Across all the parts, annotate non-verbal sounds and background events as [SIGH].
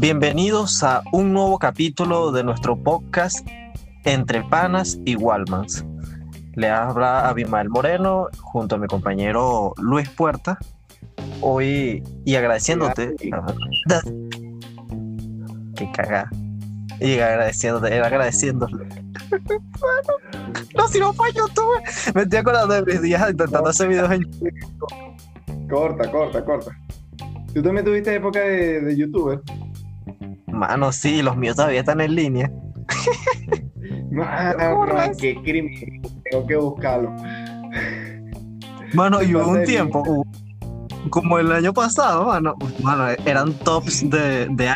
Bienvenidos a un nuevo capítulo de nuestro podcast Entre Panas y Walmans. Le habla Abimael Moreno junto a mi compañero Luis Puerta. Hoy y agradeciéndote. Qué cagada. Y agradeciéndote, era agradeciéndole. [LAUGHS] no, si no fue YouTube. Me estoy acordando de mis días intentando hacer videos en YouTube. Corta, corta, corta. ¿Tú también tuviste época de, de youtuber? Mano, sí, los míos todavía están en línea. [LAUGHS] Mano, qué crimen. Tengo que buscarlo. Mano, y hubo un tiempo, como el año pasado, mano, mano, eran tops de, de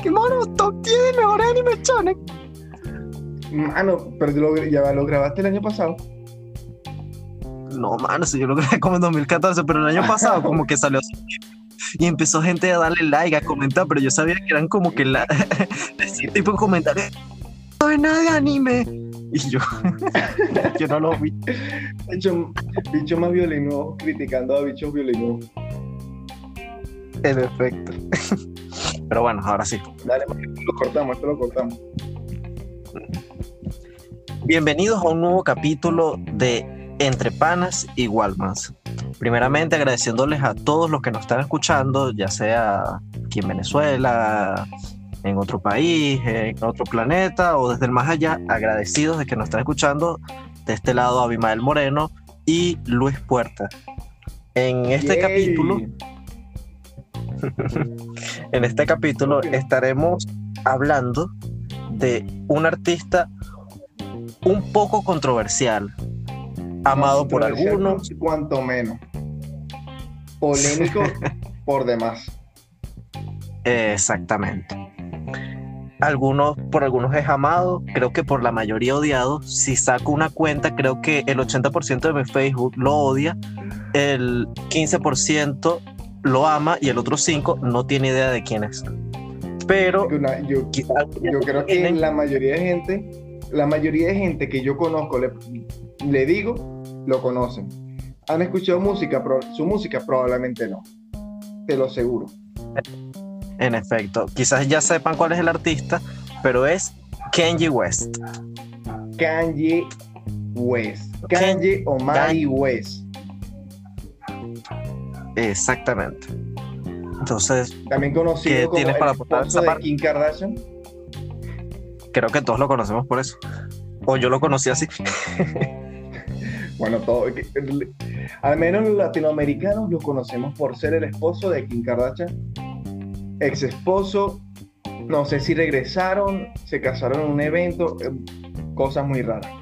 ¿Qué mano? Top 10 de mejores anime shonen. Mano, pero lo, ya lo grabaste el año pasado. No, mano, si yo lo grabé como en 2014, pero el año pasado [LAUGHS] como que salió. Y empezó gente a darle like, a comentar, pero yo sabía que eran como que la [LAUGHS] ese tipo de comentarios. No es nada de anime. Y yo, [LAUGHS] yo no lo vi. Bicho, bicho más violino criticando a bichos violinos. En efecto. Pero bueno, ahora sí. Dale, lo cortamos, esto lo cortamos. Bienvenidos a un nuevo capítulo de Entre Panas y Walmans. Primeramente agradeciéndoles a todos los que nos están escuchando, ya sea aquí en Venezuela, en otro país, en otro planeta o desde el más allá, agradecidos de que nos están escuchando. De este lado, Abimael Moreno y Luis Puerta. En este Yay. capítulo, [LAUGHS] en este capítulo estaremos hablando de un artista un poco controversial, amado por algunos, Cuanto menos. Polémico [LAUGHS] por demás. exactamente. Algunos, por algunos es amado, creo que por la mayoría odiado. Si saco una cuenta, creo que el 80% de mi Facebook lo odia, el 15% lo ama y el otro 5% no tiene idea de quién es. Pero Una- yo, yo creo que la mayoría de gente, la mayoría de gente que yo conozco, le, le digo, lo conocen. ¿Han escuchado música? Su música probablemente no. Te lo aseguro. En efecto, quizás ya sepan cuál es el artista, pero es Kenji West. Kanye West. Kanye Omari West. Exactamente. Entonces, También ¿Qué conocido como tienes el para aportar esa de? Kim Kardashian. creo que todos lo conocemos por eso. O yo lo conocí así. [LAUGHS] Bueno, todo, al menos los latinoamericanos lo conocemos por ser el esposo de Kim Kardashian, ex esposo, no sé si regresaron, se casaron en un evento, eh, cosas muy raras.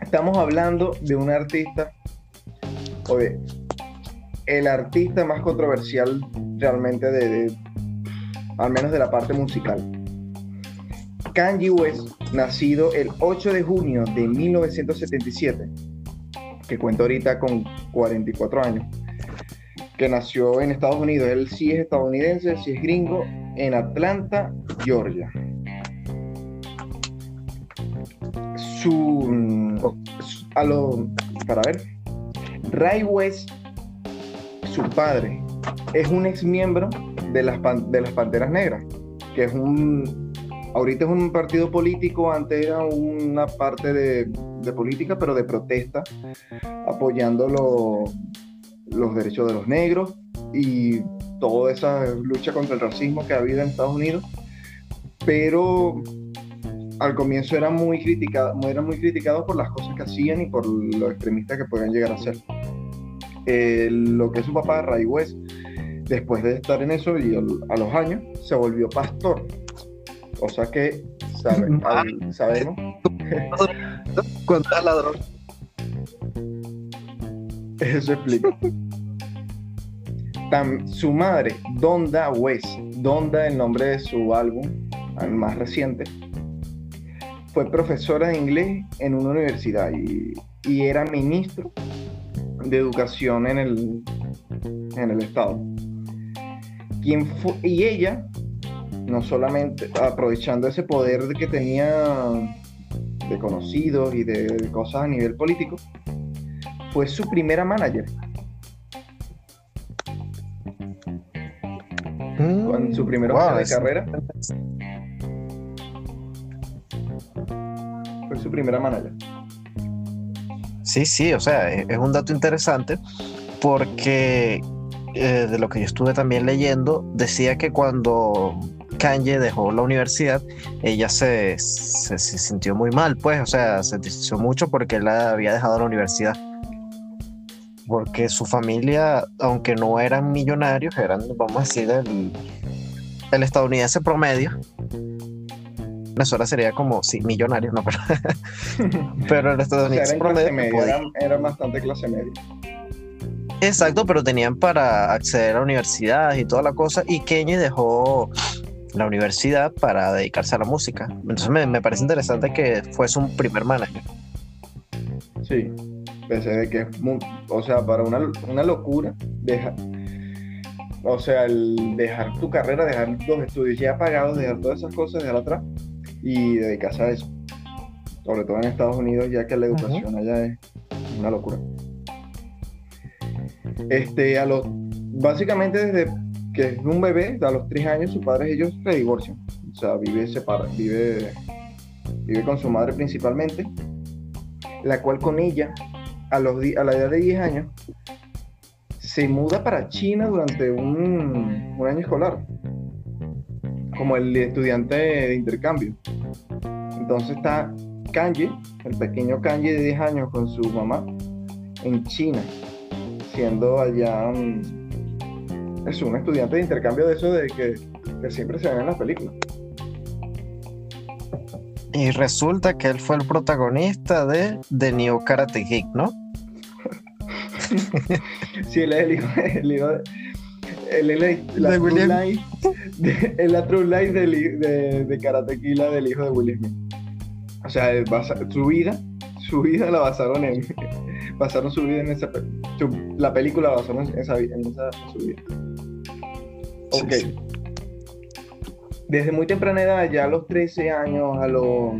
Estamos hablando de un artista, o de el artista más controversial realmente de, de- al menos de la parte musical. Kanye West, nacido el 8 de junio de 1977, que cuenta ahorita con 44 años, que nació en Estados Unidos. Él sí es estadounidense, sí es gringo, en Atlanta, Georgia. Su, a lo, para ver, Ray West, su padre, es un ex miembro de las, de las Panteras Negras, que es un ahorita es un partido político, antes era una parte de, política, pero de protesta, apoyando lo- los derechos de los negros y toda esa lucha contra el racismo que ha habido en Estados Unidos. Pero al comienzo eran muy muy criticados por las cosas que hacían y por lo extremistas que podían llegar a ser. Eh, lo que es su papá, Ray West, después de estar en eso y a los años, se volvió pastor. O sea que sabe- [LAUGHS] al- sabemos. [LAUGHS] Era ladrón. Eso explica. Tam- su madre, Donda West, Donda, el nombre de su álbum, el más reciente, fue profesora de inglés en una universidad y, y era ministro de educación en el, en el estado. Quien fu- y ella, no solamente aprovechando ese poder que tenía de conocidos y de cosas a nivel político, fue su primera manager. con su primera wow, de carrera. Fue su primera manager. Sí, sí, o sea, es, es un dato interesante porque eh, de lo que yo estuve también leyendo, decía que cuando Kanye dejó la universidad, ella se, se, se sintió muy mal, pues, o sea, se entristeció mucho porque él había dejado la universidad. Porque su familia, aunque no eran millonarios, eran, vamos a decir, el, el estadounidense promedio. Venezuela sería como, sí, millonario, no, [LAUGHS] pero, pero el O sea, estadounidense en clase promedio media, era bastante clase media. Exacto, pero tenían para acceder a universidades y toda la cosa, y Kenny dejó la universidad para dedicarse a la música. Entonces me, me parece interesante que fuese un primer manager. Sí, pese de que es muy, o sea, para una, una locura, deja, o sea, el dejar tu carrera, dejar los estudios ya pagados, dejar todas esas cosas, dejar atrás y dedicarse a eso. Sobre todo en Estados Unidos, ya que la educación allá es una locura. Este, a los, básicamente desde que es un bebé, a los tres años, sus padres ellos se divorcian. O sea, vive separa, vive, vive con su madre principalmente la cual con ella, a, los, a la edad de 10 años, se muda para China durante un, un año escolar, como el estudiante de intercambio. Entonces está Kanye, el pequeño Kanye de 10 años con su mamá, en China, siendo allá mm, es un estudiante de intercambio de eso de que, que siempre se ven en las películas. Y resulta que él fue el protagonista de The New Karate Kid, ¿no? [LAUGHS] Sí, él es el hijo, el hijo de. Él es la, De true William. life, de- es la true life del hi- de, de Karate Kid, la del hijo de Will Smith. O sea, basa- su vida, su vida la basaron en. [LAUGHS] Basaron su vida en esa. su- la película la basaron en esa, vi- en esa en su vida. Ok. Sí, sí. Desde muy temprana edad, ya a los 13 años, a los,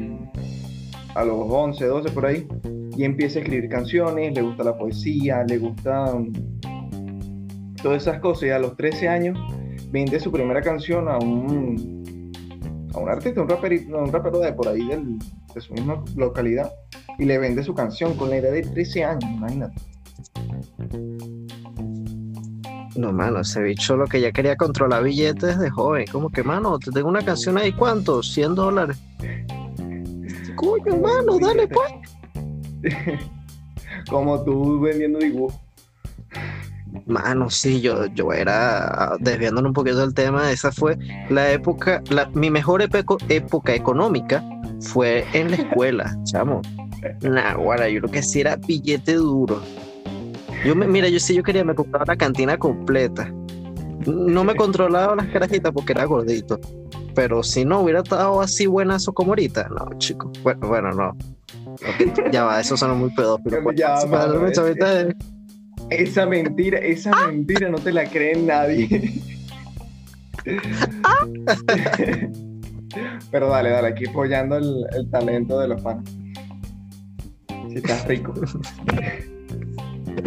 a los 11, 12 por ahí, y empieza a escribir canciones, le gusta la poesía, le gusta mm, todas esas cosas. Y a los 13 años vende su primera canción a un, a un artista, un rapero, un rapero de por ahí del- de su misma localidad, y le vende su canción con la edad de 13 años, imagínate. No, mano, ese bicho lo que ya quería controlar billetes de joven. Como que, mano, te tengo una canción ahí, ¿cuánto? 100 dólares. Coño, mano, dale pues. [LAUGHS] Como tú vendiendo dibujos. Mano, sí, yo, yo era, desviándonos un poquito del tema, esa fue la época, la, mi mejor época económica fue en la escuela, [LAUGHS] chamo. Nah, guara, yo lo que sí era billete duro. Yo me, mira, yo sí yo quería, me compraba la cantina completa. No me controlaba las carajitas porque era gordito. Pero si no hubiera estado así buenazo como ahorita, no, chico. Bueno, bueno, no. Ya va, eso suena muy pedófilo. pues. Ya, me dan mano, es- chavita de- Esa mentira, esa mentira no te la cree nadie. [LAUGHS] Pero dale, dale, aquí apoyando el, el talento de los fans. Si estás rico. [LAUGHS]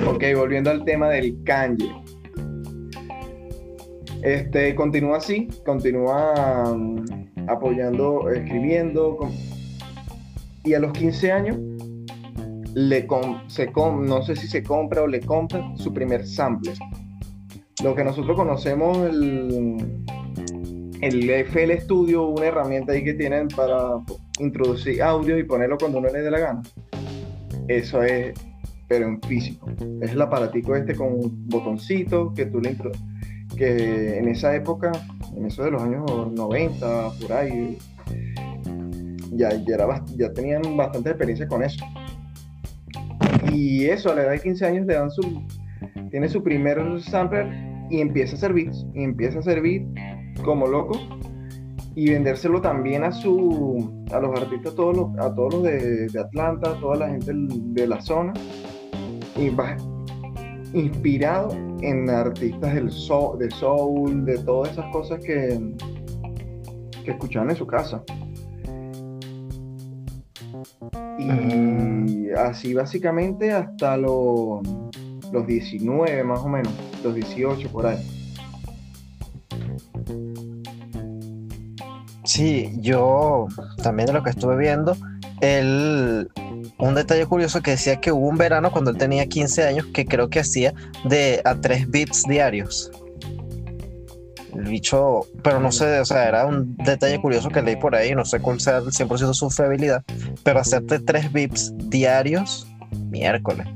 ok, volviendo al tema del Kanye. Este, continúa así, continúa mm, apoyando, escribiendo. y a los 15 años le com- se com- no sé si se compra o le compra su primer sample. Lo que nosotros conocemos el, el FL Studio, una herramienta ahí que tienen para introducir audio y ponerlo cuando uno le dé la gana. Eso es, pero en físico. Es el aparatico este con un botoncito que tú le intro que en esa época, en eso de los años 90, por ahí, ya, ya, era, ya tenían bastante experiencia con eso. Y eso, a la edad de 15 años le dan su, tiene su primer sampler y empieza a beats, y empieza a beats como loco y vendérselo también a su a los artistas todos a todos los de, de Atlanta, a toda la gente de la zona inspirado en artistas del soul, de soul, de todas esas cosas que, que escuchaban en su casa. Y así básicamente hasta lo- los 19 más o menos, los 18 por ahí. Sí, yo también de lo que estuve viendo, él, un detalle curioso que decía que hubo un verano cuando él tenía 15 años que creo que hacía de a 3 bits diarios. El bicho, pero no sé, o sea, era un detalle curioso que leí por ahí, no sé cuál sea el 100% su fiabilidad, pero hacerte 3 bits diarios, miércoles.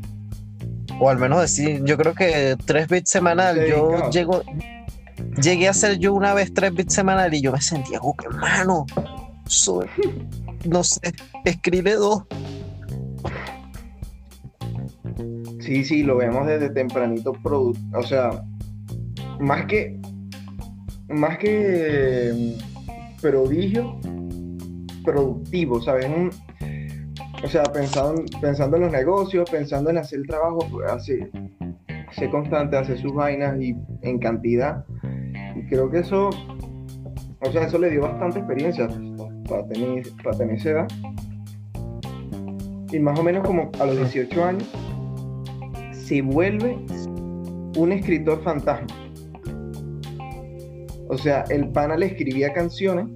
O al menos decir, yo creo que 3 bits semanal, yo llego, llegué a hacer yo una vez 3 bits semanal y yo me sentía, oh, qué mano, soy, no sé, escribe dos. Sí, sí, lo vemos desde tempranito, o sea, más que más que mm, prodigio, productivo, ¿sabes? o sea, pensando, en los negocios, pensando en hacer el trabajo, así, ser constante, hacer sus vainas y en cantidad. Y creo que eso, o sea, eso le dio bastante experiencia para tener, para tener esa edad. Y más o menos como a los 18 años, se vuelve un escritor fantasma. O sea, el pana le escribía canciones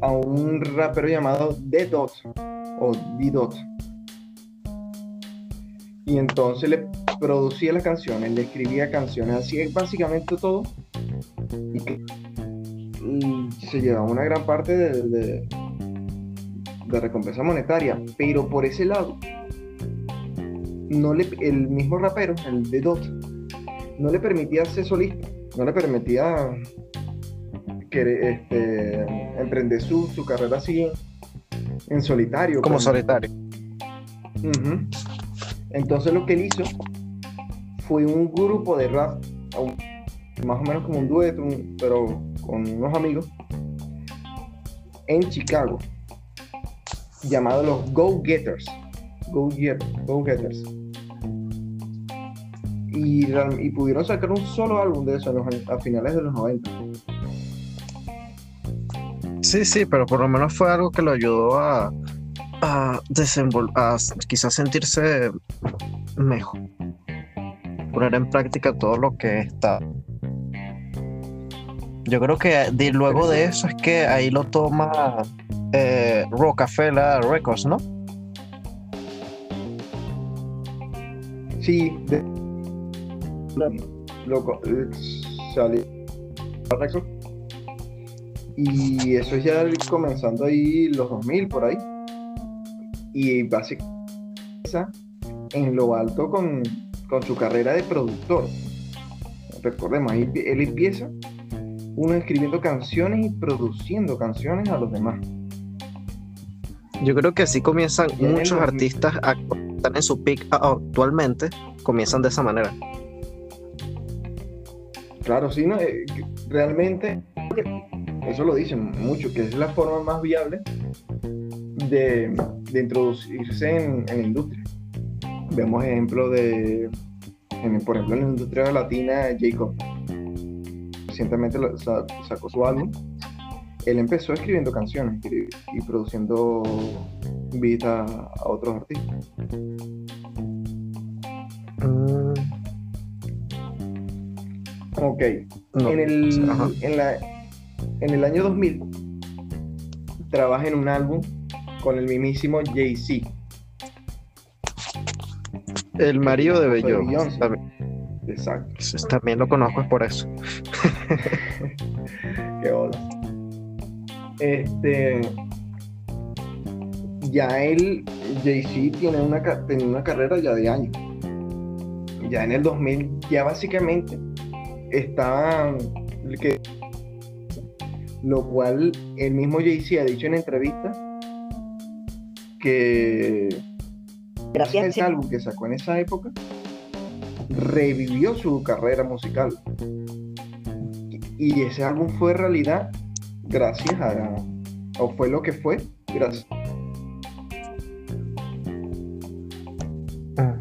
a un rapero llamado The Dot o The Dot. Y entonces le producía las canciones, le escribía canciones, así es básicamente todo. Y se llevaba una gran parte de, de, de, recompensa monetaria. Pero por ese lado, no le, el mismo rapero, el The Dot, no le permitía ser solista, no le permitía este, emprender su, carrera así en, solitario. Como pues. solitario. Entonces lo que él hizo fue un grupo de rap, más o menos como un dueto, pero con unos amigos, en Chicago, llamado los Go Getters. Go, Getters. Y, pudieron sacar un solo álbum de eso a finales de los 90. Sí, sí, pero por lo menos fue algo que lo ayudó a, a a quizás sentirse mejor. Poner en práctica todo lo que está. Yo creo que de, luego de eso es que ahí lo toma eh, Rockefeller Records, ¿no? Sí, de, loco, Records y eso ya comenzando ahí los 2000 por ahí. Y básicamente en lo alto con, su carrera de productor. Recordemos, ahí él empieza uno escribiendo canciones y produciendo canciones a los demás. Yo creo que así comienzan muchos artistas a, en su peak actualmente, comienzan de esa manera. Claro, sí, no, eh, realmente eso lo dicen mucho, que es la forma más viable de, introducirse en, la industria. Vemos ejemplos de, por ejemplo, en la industria latina, Jacob recientemente sacó su álbum. Él empezó escribiendo canciones y, produciendo beats a, otros artistas. Mm. Ok. en, el, en la en el año 2000 trabaja en un álbum con el mismísimo Jay-Z. El marido de Bello. Exacto. También lo conozco, es por eso. [LAUGHS] Qué hola. Este. Ya él, Jay-Z, tiene una, una carrera ya de años. Ya en el 2000, ya básicamente estaba. Que lo cual el mismo Jay-Z ha dicho en entrevista que gracias a ese álbum que sacó en esa época, revivió su carrera musical. Y ese álbum fue realidad gracias a, o fue lo que fue, gracias.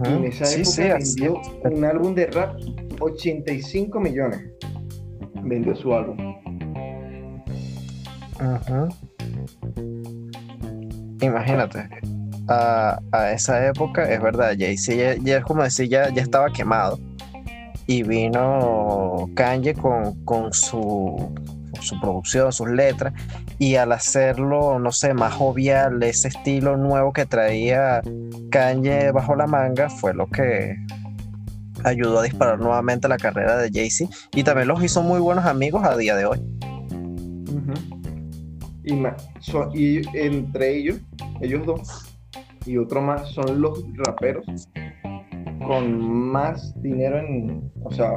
en esa época vendió un álbum de rap 85 millones. Vendió su álbum. Imagínate, a, esa época, es verdad, Jay-Z ya, como decir, ya, ya estaba quemado. Y vino Kanye con, con su su producción, sus letras, y al hacerlo, no sé, más jovial, ese estilo nuevo que traía Kanye bajo la manga, fue lo que ayudó a disparar nuevamente la carrera de Jay-Z y también los hizo muy buenos amigos a día de hoy. y, entre ellos, ellos dos y otro más son los raperos con más dinero en, o sea,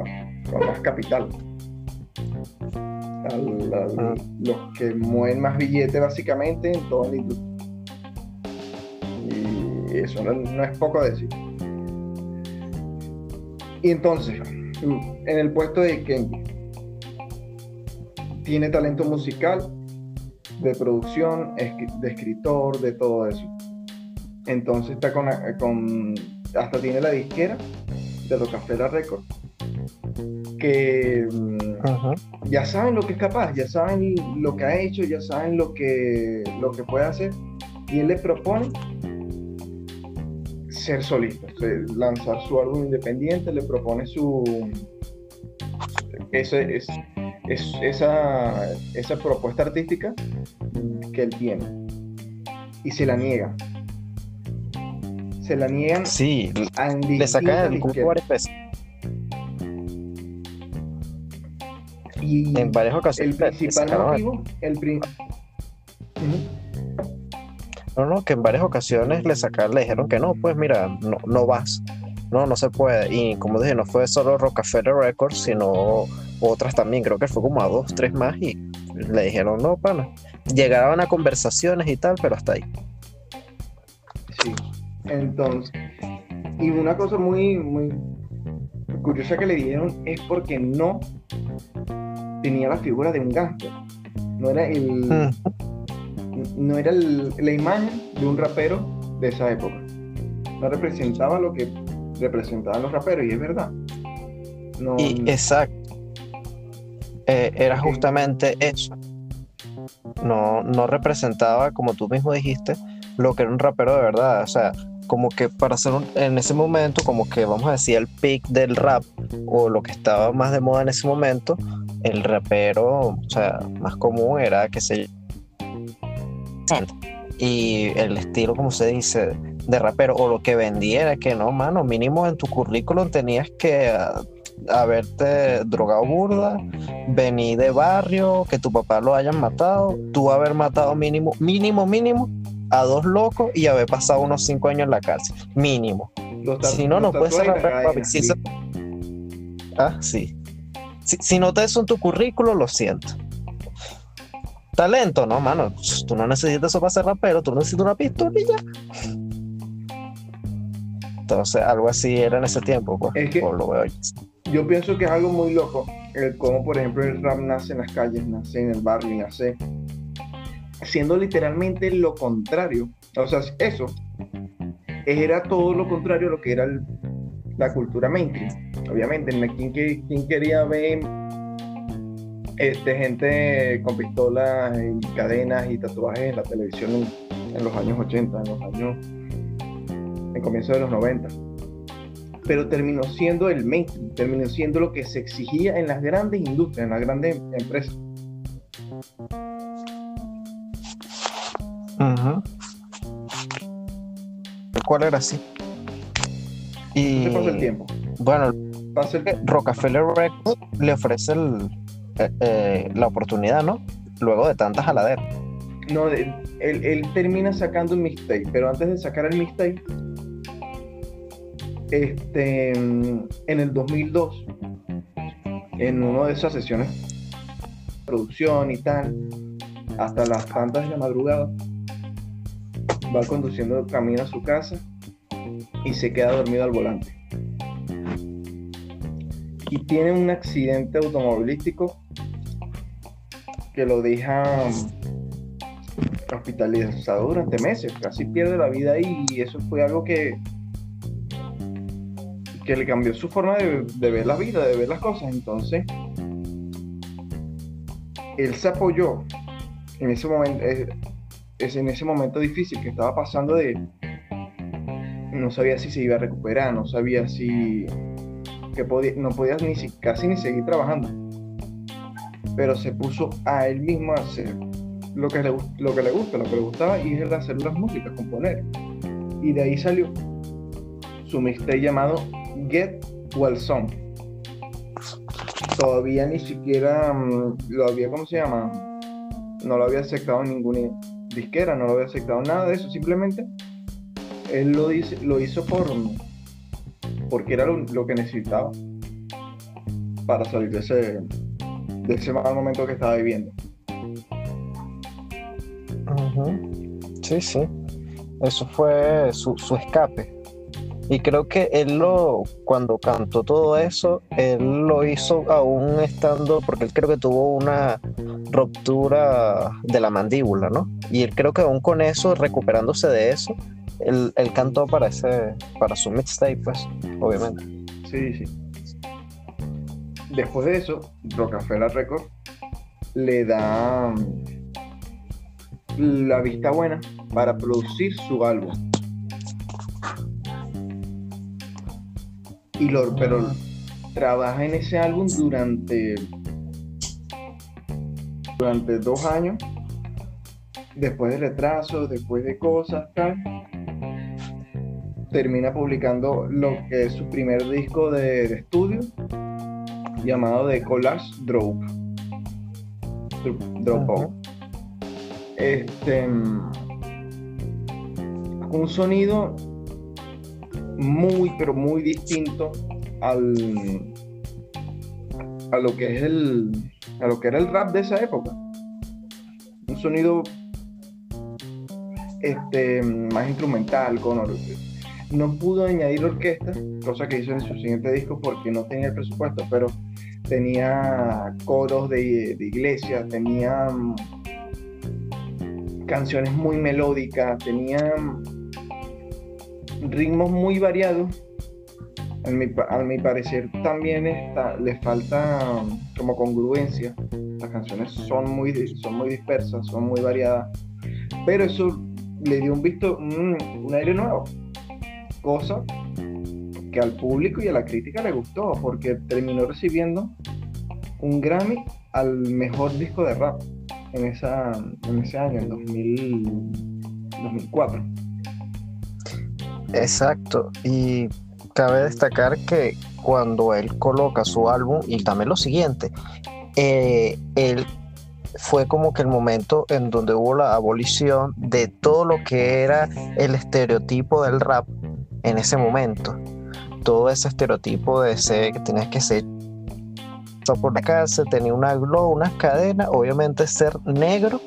con más capital. Los que mueven más billetes básicamente en toda la industria. Y eso no, es poco decir. Y entonces, en el puesto de Kenji, tiene talento musical, de producción, de escritor, de todo eso. Entonces está con, hasta tiene la disquera de Rockefeller Records que mm, ya saben lo que es capaz, ya saben lo que ha hecho, ya saben lo que, lo que puede hacer. Y él le propone ser solista, lanzar su álbum independiente, le propone su. Ese, es, esa, esa propuesta artística que él tiene. Y se la niega. Se la niegan. Sí, le sacan el cupo varias veces. Y en varias ocasiones. El principal motivo, el No, no, que en varias ocasiones le sacaron, le dijeron que no, pues mira, no, no vas. No, no se puede. Y como dije, no fue solo Rockefeller Records, sino otras también. Creo que fue como a dos, tres más. Y le dijeron, no, pana. Llegaban a conversaciones y tal, pero hasta ahí. Sí. Entonces, y una cosa muy, muy curiosa que le dijeron es porque no tenía la figura de un gángster. No era el. Mm. No era la imagen de un rapero de esa época. No representaba lo que representaban los raperos, y es verdad. y, exacto. Eh, era justamente eso. No, no representaba, como tú mismo dijiste, lo que era un rapero de verdad. O sea, como que para hacer en ese momento, como que vamos a decir el pick del rap o lo que estaba más de moda en ese momento, el rapero, o sea, más común era que se y el estilo, como se dice, de rapero o lo que vendiera, que no, mano, mínimo en tu currículum tenías que ah, haberte drogado burda, venir de barrio, que tu papá lo hayan matado, tú haber matado mínimo, mínimo, mínimo a dos locos y haber pasado unos cinco años en la cárcel, mínimo. Si no, no puedes ser rapero, Ah, sí. Si, no te eso en tu currículo, lo siento. Talento, no, mano. Tú no necesitas eso para ser rapero, tú necesitas una pistola y ya. Entonces, algo así era en ese tiempo, pues, lo veo yo pienso que es algo muy loco, el cómo, por ejemplo, el rap nace en las calles, nace en el barrio, nace siendo literalmente lo contrario. O sea, eso era todo lo contrario a lo que era la cultura mainstream. Obviamente, ¿quién, quién quería ver este, gente con pistolas y cadenas y tatuajes en la televisión en, los años 80, en los años, en comienzo de los 90? Pero terminó siendo el mainstream, terminó siendo lo que se exigía en las grandes industrias, en las grandes empresas. ¿Cuál era así? Y pasa el tiempo. Bueno, Rockefeller Records le ofrece eh, eh, la oportunidad, ¿no? Luego de tantas jaladeras. No, él, termina sacando un mixtape, pero antes de sacar el mixtape, este, en el 2002, en una de esas sesiones, producción y tal, hasta las tantas de la madrugada, va conduciendo camino a su casa y se queda dormido al volante. Y tiene un accidente automovilístico que lo deja hospitalizado durante meses, casi pierde la vida y eso fue algo que, que le cambió su forma de, ver la vida, de ver las cosas. Entonces, él se apoyó en ese momento, es en ese momento difícil que estaba pasando de no sabía si se iba a recuperar, no sabía si que no podía ni casi ni seguir trabajando. pero se puso a él mismo a hacer lo que le, lo que le gusta, lo que le gustaba, y es hacer las músicas, componer. Y de ahí salió su mixtape llamado Get Well Song. Todavía ni siquiera mm, lo había, ¿cómo se llama? No lo había aceptado ninguna disquera, no lo había aceptado nada de eso, simplemente él lo, dice, lo hizo por porque era lo, que necesitaba para salir de ese, de ese mal momento que estaba viviendo. Sí, sí. Eso fue su, su, escape. Y creo que él lo, cuando cantó todo eso, él lo hizo aún estando, porque él creo que tuvo una ruptura de la mandíbula, ¿no? Y él creo que aún con eso, recuperándose de eso, él, cantó para ese, para su mixtape, pues, obviamente. Sí, sí. Después de eso, Rockefeller Records le da mm, la vista buena para producir su álbum. Y lo, pero trabaja en ese álbum durante durante dos años después de retraso, después de cosas, tal, termina publicando lo que es su primer disco de, estudio llamado The Collage Drop. Drop Este un sonido muy pero muy distinto al a lo que es el a lo que era el rap de esa época. Un sonido este más instrumental con no pudo añadir orquesta, cosa que hizo en su siguiente disco porque no tenía el presupuesto, pero tenía coros de, iglesia, tenía mm, canciones muy melódicas, tenía mm, ritmos muy variados. A mi, mi parecer también está, le falta mm, como congruencia. Las canciones son muy, son muy dispersas, son muy variadas, pero eso le dio un visto, un aire nuevo cosa que al público y a la crítica le gustó, porque terminó recibiendo un Grammy al mejor disco de rap en, esa, en ese año, en 2004. Exacto, y cabe destacar que cuando él coloca su álbum, y también lo siguiente, eh, él fue como que el momento en donde hubo la abolición de todo lo que era el estereotipo del rap en ese momento. Todo ese estereotipo de ser que tienes que ser por la casa, tenía una glow, unas cadenas, obviamente ser negro.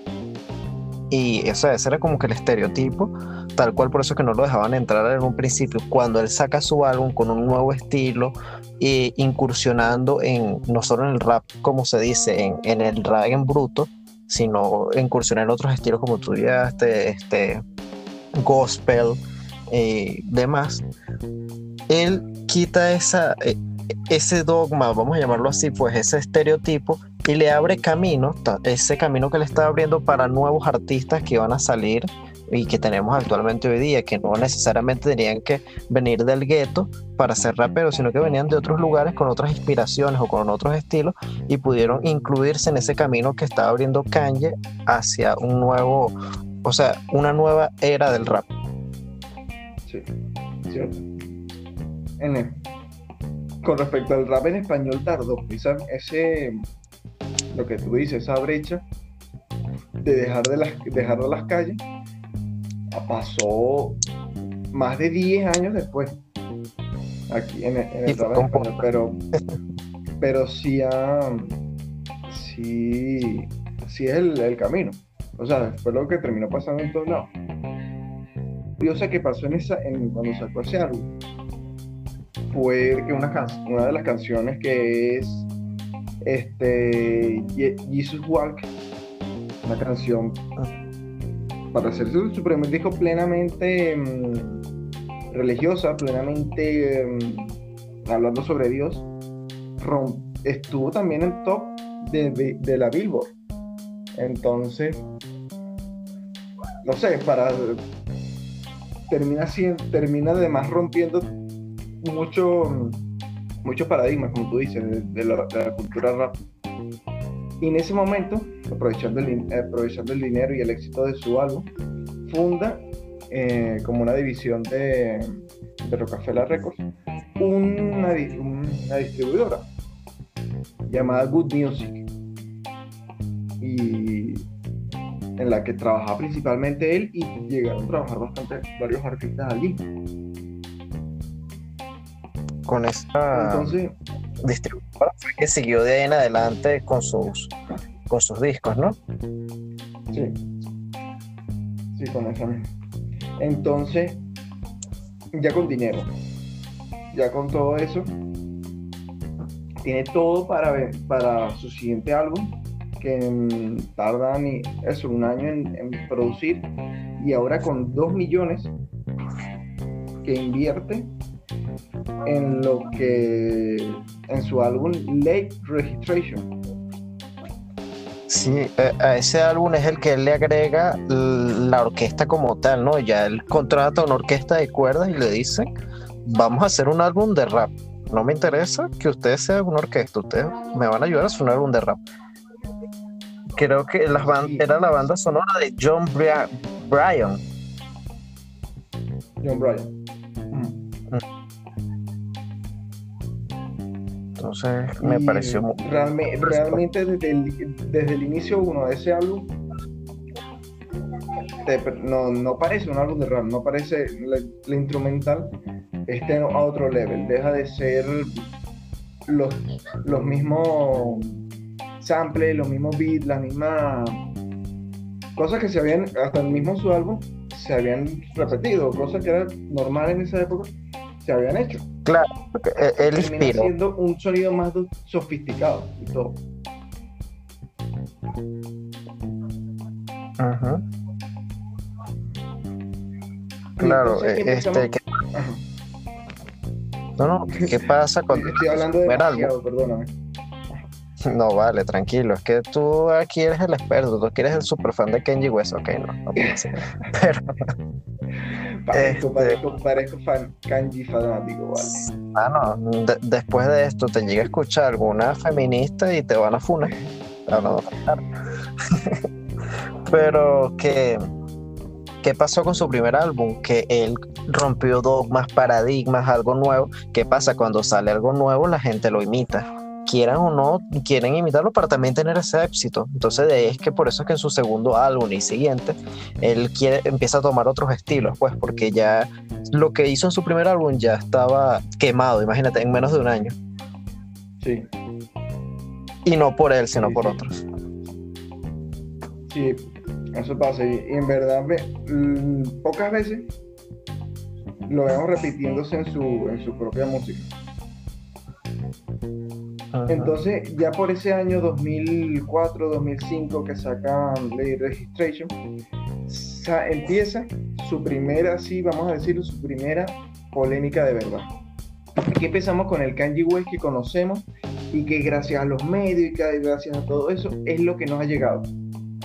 Y eso ese era como que el estereotipo, tal cual por eso que no lo dejaban entrar en un principio. Cuando él saca su álbum con un nuevo estilo, e incursionando en no solo en el rap, como se dice, en, en el rap en bruto, sino incursionar en otros estilos como tú ya, este, este gospel, eh, demás, él quita esa, eh, ese dogma, vamos a llamarlo así, pues ese estereotipo, y le abre camino, ese camino que le está abriendo para nuevos artistas que van a salir y que tenemos actualmente hoy día, que no necesariamente tenían que venir del gueto para ser raperos, sino que venían de otros lugares con otras inspiraciones o con otros estilos y pudieron incluirse en ese camino que está abriendo Kanye hacia un nuevo, o sea, una nueva era del rap. Sí, cierto. con respecto al rap en español tardó, esa, ese, lo que tú dices, esa brecha de dejar de las, dejar las calles, pasó más de 10 años después, aquí en, el rap en español, pero, [LAUGHS] pero sí, sí, sí es el, el camino. O sea, fue lo que terminó pasando en todos lados curiosa que pasó en esa, en, cuando sacó ese álbum fue que una, una de las canciones que es este Jesus Walk, una canción para hacer su, primer disco plenamente mm, religiosa, plenamente mm, hablando sobre Dios, estuvo también en top de, de la Billboard. Entonces, no sé, para termina, termina además rompiendo mucho, muchos paradigmas, como tú dices, de, la, cultura rap. Y en ese momento, aprovechando el, aprovechando el dinero y el éxito de su álbum, funda eh, como una división de, de Rockefeller Records una, una distribuidora llamada Good Music y en la que trabajaba principalmente él y llegaron a trabajar bastante varios artistas allí. Con esta Entonces, distribuidora fue que siguió de ahí en adelante con sus con sus discos, ¿no? Sí. Sí, con esa misma. Entonces, ya con dinero, ya con todo eso, tiene todo para, ver, para su siguiente álbum, que tarda eso, un año en, producir, y ahora con 2 millones que invierte en lo que en su álbum Late Registration. Sí, eh, a ese álbum es el que él le agrega la orquesta como tal, ¿no? Ya él contrata una orquesta de cuerdas y le dice, vamos a hacer un álbum de rap. No me interesa que ustedes sean una orquesta, ustedes me van a ayudar a hacer un álbum de rap creo que la era la banda sonora de John Bryan. John Bryan. Entonces me pareció muy... realmente desde el, desde el inicio uno de ese álbum no, parece un álbum de rap, no parece la, instrumental este a otro level, deja de ser los, los mismos sample, los mismos beats, las mismas cosas que se habían, hasta el mismo su álbum, se habían repetido, cosas que eran normales en esa época, se habían hecho. Claro, él inspiró. siendo un sonido más sofisticado y todo. Ajá. Claro, eh, este, No, no, ¿qué [LAUGHS] pasa cuando... Estoy hablando de perdóname. No, vale, tranquilo. Es que tú aquí eres el experto, tú aquí eres el super fan de Kenji West. Ok, no, no ser. [LAUGHS] Pero. Parezco, este... parezco, fan, Kenji fanático, vale. Ah, no. después de esto te llega a escuchar alguna feminista y te van a funar. [LAUGHS] Pero que. ¿Qué pasó con su primer álbum? Que él rompió dogmas, paradigmas, algo nuevo. ¿Qué pasa cuando sale algo nuevo? La gente lo imita quieran o no, quieren imitarlo para también tener ese éxito. Entonces de ahí es que por eso es que en su segundo álbum y siguiente, él quiere, empieza a tomar otros estilos, pues porque ya lo que hizo en su primer álbum ya estaba quemado, imagínate, en menos de un año. Sí. Y no por él, sino por otros. Sí, eso pasa. Y, en verdad, pocas veces lo vemos repitiéndose en su, en su propia música. Entonces, ya por ese año 2004, 2005 que sacan Lady Registration, empieza su primera, sí, vamos a decir, su primera polémica de verdad. Aquí empezamos con el Kanji West que conocemos y que gracias a los medios y gracias a todo eso es lo que nos ha llegado.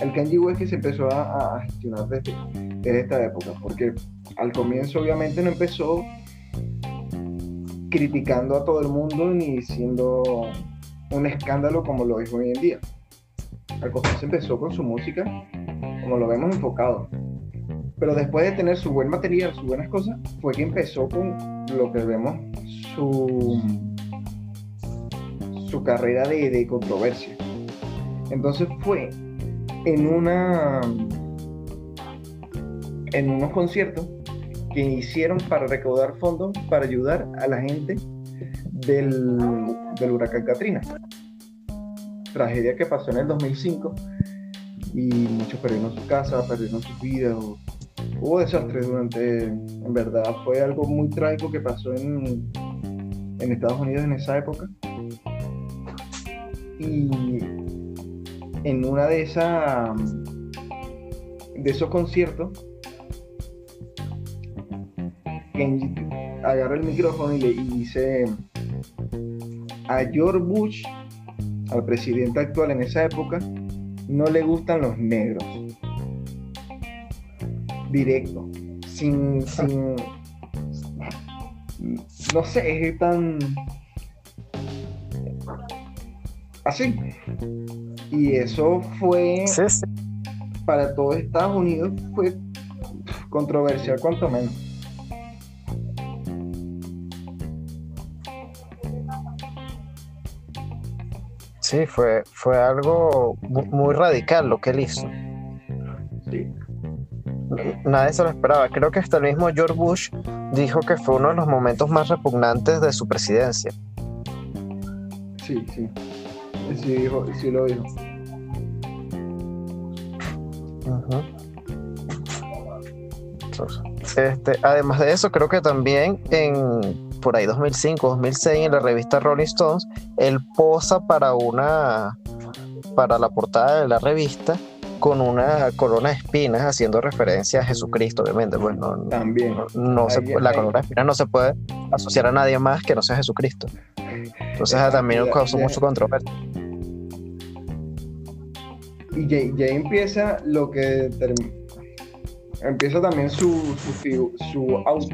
El Kanji West que se empezó a, gestionar desde, desde esta época, porque al comienzo obviamente no empezó criticando a todo el mundo ni siendo un escándalo como lo es hoy en día. se empezó con su música, como lo vemos enfocado. Pero después de tener su buen material, sus buenas cosas, fue que empezó con lo que vemos su, su carrera de, de controversia. Entonces fue en una en unos conciertos que hicieron para recaudar fondos para ayudar a la gente del, del huracán Katrina. Tragedia que pasó en el 2005 y muchos perdieron su casa, perdieron sus vidas. Hubo desastres durante, en verdad, fue algo muy trágico que pasó en, en Estados Unidos en esa época. Y en una de esas de esos conciertos Kenji agarra el micrófono y le dice a George Bush, al presidente actual en esa época, no le gustan los negros. Directo. Sin, sin no sé, es tan así. Y eso fue, para todo Estados Unidos, fue controversial cuanto menos. Sí, fue, fue algo muy, radical lo que él hizo. Sí. Nadie se lo esperaba. Creo que hasta el mismo George Bush dijo que fue uno de los momentos más repugnantes de su presidencia. Sí, sí. Sí, sí lo dijo. este, además de eso, creo que también en por ahí 2005, 2006 en la revista Rolling Stones, él posa para una para la portada de la revista con una corona de espinas haciendo referencia a Jesucristo, obviamente. Pues no, También. No, la corona de espinas no se puede asociar a nadie más que no sea Jesucristo. Entonces también causó mucho controversia. Y ya, empieza lo que empieza también su, su, su auto,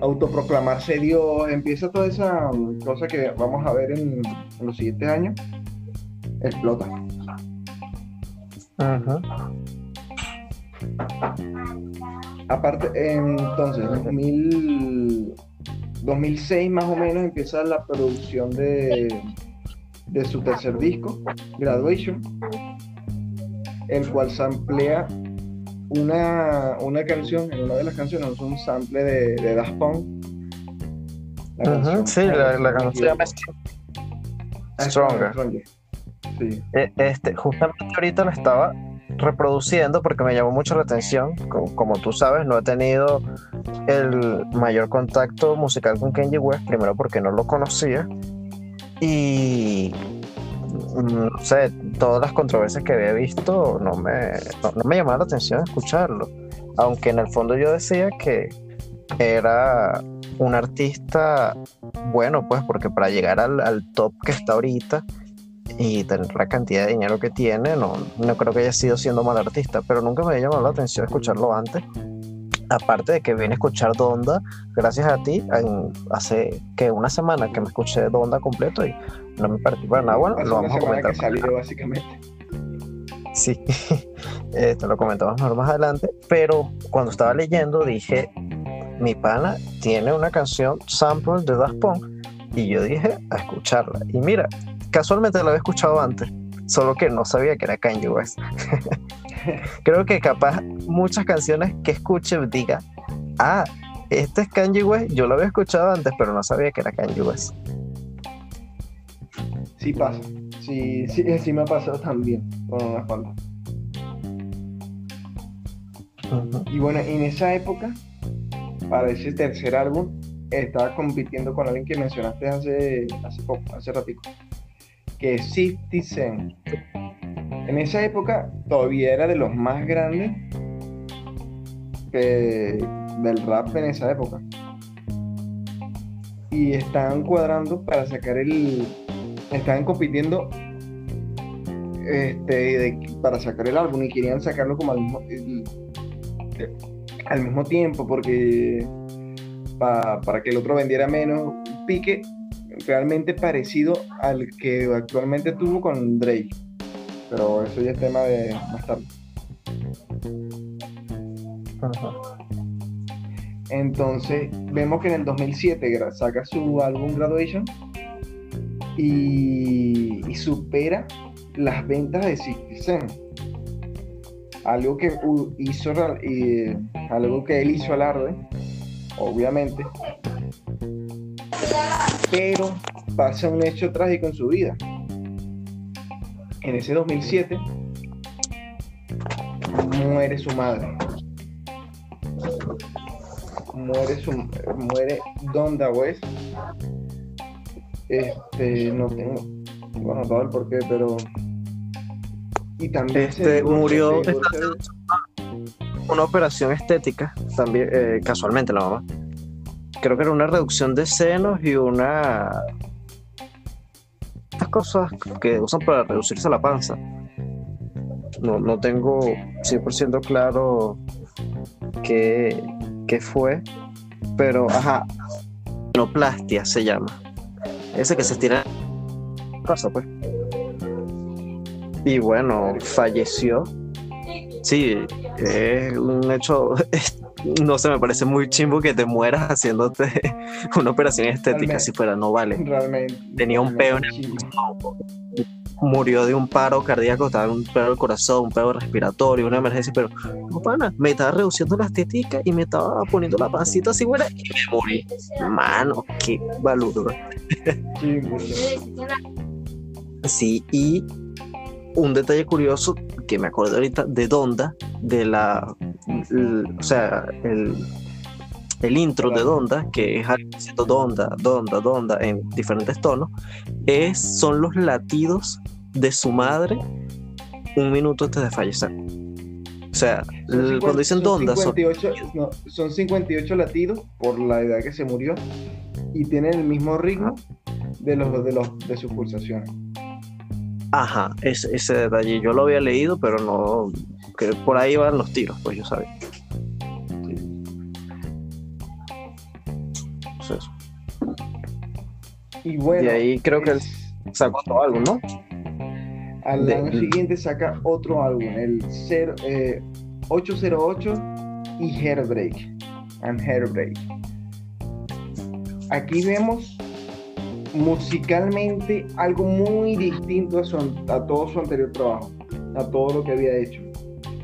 autoproclamarse Dios, empieza toda esa cosa que vamos a ver en, los siguientes años, explota. Aparte, entonces, en 2006 más o menos empieza la producción de, de su tercer disco, Graduation, el cual samplea una, una canción, en una de las canciones, es un sample de, de Daft Punk. sí, la, canción se llama Stronger. Sí. E, este, justamente ahorita lo estaba reproduciendo porque me llamó mucho la atención. Como, como, tú sabes, no he tenido el mayor contacto musical con Kenji West, primero porque no lo conocía y no sé, todas las controversias que había visto no me, no, me llamaba la atención escucharlo. Aunque en el fondo yo decía que era un artista bueno, pues, porque para llegar al, top que está ahorita y tener la cantidad de dinero que tiene, no, no creo que haya sido siendo mal artista, pero nunca me había llamado la atención escucharlo antes. Aparte de que vine a escuchar Donda, gracias a ti, hace que una semana que me escuché Donda completo y no me partí para nada. Bueno, lo vamos a comentar. salió, básicamente. Sí, [LAUGHS] esto lo comentamos más adelante, pero cuando estaba leyendo dije, mi pana tiene una canción sample de Daft Punk y yo dije a escucharla. Y mira, casualmente la había escuchado antes, solo que no sabía que era Kanye West. [LAUGHS] [LAUGHS] Creo que capaz muchas canciones que escuche diga, ah, este es Kanye West, yo lo había escuchado antes, pero no sabía que era Kanye West. Sí pasa. Sí, sí, sí me ha pasado también con una espalda. Y bueno, en esa época, para ese tercer álbum, estaba compitiendo con alguien que mencionaste hace, hace poco, hace ratico, que es 50 Cent. En esa época todavía era de los más grandes del rap en esa época. Y estaban cuadrando para sacar el, estaban compitiendo este, para sacar el álbum y querían sacarlo como al mismo, al mismo tiempo porque para que el otro vendiera menos pique realmente parecido al que actualmente tuvo con Drake pero eso ya es tema de más tarde entonces vemos que en el 2007 saca su álbum Graduation y, supera las ventas de Citizen. Algo que hizo algo que él hizo alarde, obviamente. Pero pasa un hecho trágico en su vida. En ese 2007 muere su madre. Muere su muere Donda West este, no tengo, bueno, todo el porqué, pero. Y también. Este, murió. una operación estética, también, eh, casualmente la mamá. Creo que era una reducción de senos y una. Cosas que usan para reducirse la panza. No, no tengo 100% claro qué, qué fue, pero ajá, Plastia se llama ese que se estira cosa, pues. Y bueno, falleció. Sí, es un hecho, [LAUGHS] no sé, me parece muy chimbo que te mueras haciéndote [LAUGHS] una operación estética si fuera, no vale. Realmente. Tenía un peo en el murió de un paro cardíaco, estaba en un peo del corazón, un peo respiratorio, una emergencia, pero no pana, me estaba reduciendo la estética y me estaba poniendo la pancita así buena y me morí. Mano, qué valor. Sí, y un detalle curioso que me acuerdo ahorita de Donda, de la, o sea, el, el intro de Donda, que es haciendo Donda, Donda, Donda en diferentes tonos, es, son los latidos de su madre un minuto antes de fallecer. O sea, cuando dicen Donda son 58, son... 58 latidos por la edad que se murió y tienen el mismo ritmo de los de los de sus pulsaciones. Ajá, ese, ese detalle yo lo había leído, pero no que por ahí van los tiros, pues yo sabía. Y bueno. ahí creo que él sacó otro álbum, ¿no? Al año siguiente saca otro álbum, el 808 eh, y Hairbreak. And Hairbreak. Aquí vemos musicalmente algo muy distinto a, a todo su anterior trabajo, a todo lo que había hecho,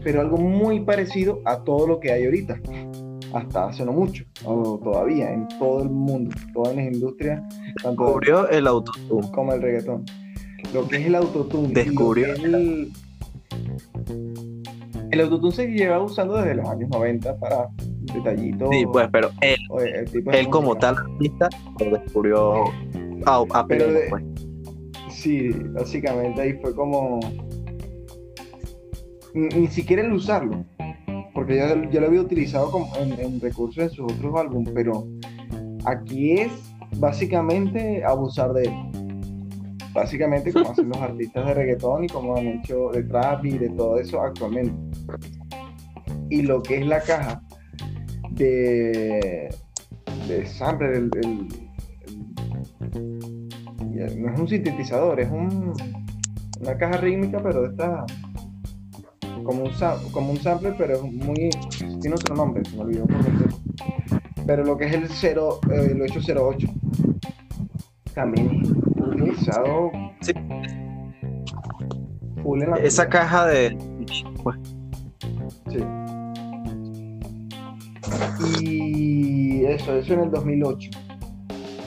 pero algo muy parecido a todo lo que hay ahorita hasta hace no mucho, o todavía en todo el mundo, todas las industrias. Tanto Descubrió el autotune. Como el reggaetón. Lo que es el autotune. Descubrió. El, el autotune se lleva usando desde los años 90 para detallitos. Sí, pues, pero él, él como tal artista lo descubrió a, a pero pues. Sí, básicamente ahí fue como. Ni siquiera el usarlo porque ya, lo había utilizado como en, recursos en sus otros álbumes, pero aquí es básicamente abusar de él. Básicamente como hacen los artistas de reggaetón y como han hecho de trap y de todo eso actualmente. Y lo que es la caja de, de sampler, el, no es un sintetizador, es un, una caja rítmica, pero de esta como un, como un sample, pero es muy. Tiene otro nombre, se me olvidó por Pero lo que es el, 0, eh, el 808 también utilizado. Sí. Full en la Esa caja de. Pues. Sí. Y eso, eso en el 2008.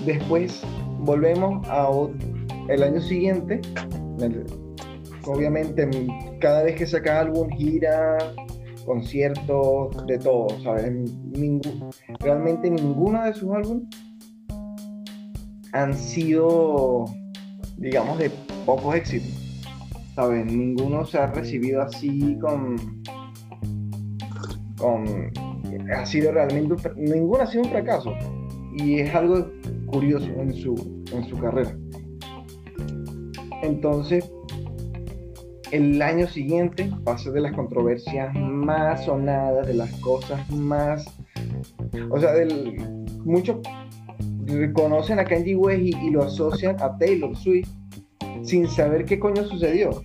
Después volvemos a el año siguiente, obviamente cada vez que saca álbum, gira, conciertos, de todo, ¿sabes? realmente ninguno de sus álbumes han sido, digamos, de pocos éxitos, ¿sabes? Ninguno se ha recibido así con... con ha sido realmente, ninguno ha sido un fracaso. Y es algo curioso en su, en su carrera. Entonces, el año siguiente pasa de las controversias más sonadas, de las cosas más. O sea, del, muchos reconocen a Kanye West y, lo asocian a Taylor Swift sin saber qué coño sucedió.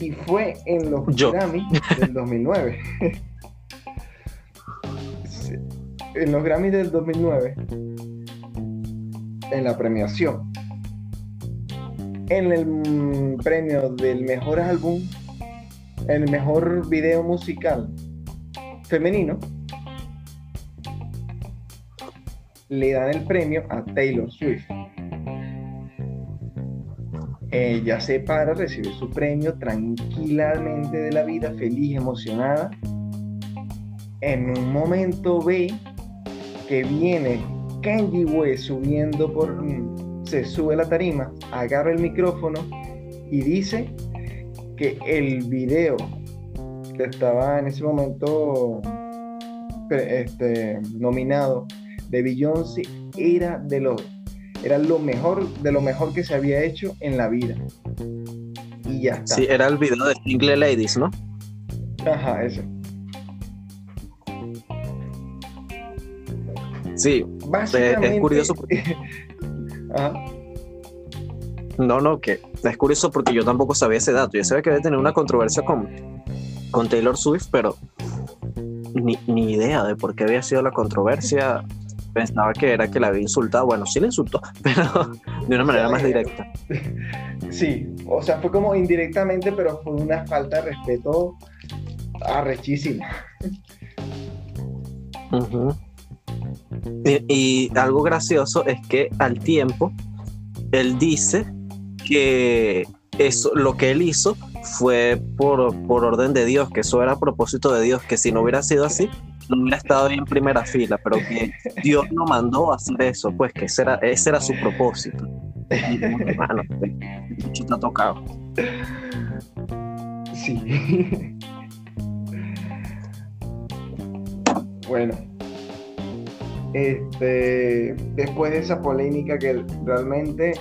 Y fue en los Grammy del 2009. [LAUGHS] en los Grammy del 2009, en la premiación en el premio del mejor álbum, el mejor video musical femenino, le dan el premio a Taylor Swift. Ella se para, recibe su premio tranquilamente de la vida, feliz, emocionada. En un momento ve que viene Kanye West subiendo por se sube a la tarima, agarra el micrófono y dice que el video que estaba en ese momento este, nominado de Beyoncé era de lo, era lo mejor de lo mejor que se había hecho en la vida. Y ya está. Sí, era el video de Single Ladies, ¿no? Ajá, ese. Sí, Básicamente, es curioso. Ajá. [LAUGHS] No, no, que es curioso porque yo tampoco sabía ese dato. Yo sabía que debe tener una controversia con, con Taylor Swift, pero ni, ni idea de por qué había sido la controversia. Pensaba que era que la había insultado. Bueno, sí le insultó, [LAUGHS] pero de una manera más directa. Sí, o sea, fue como indirectamente, pero fue una falta de respeto arrechísima. Y, algo gracioso es que al tiempo él dice que eso, lo que él hizo fue por, por orden de Dios, que eso era a propósito de Dios, que si no hubiera sido así, no hubiera estado en primera fila, pero que Dios lo mandó a hacer eso, pues que ese era, ese era su propósito. Hermano, está tocado. Sí. [LAUGHS] Bueno, este, después de esa polémica que realmente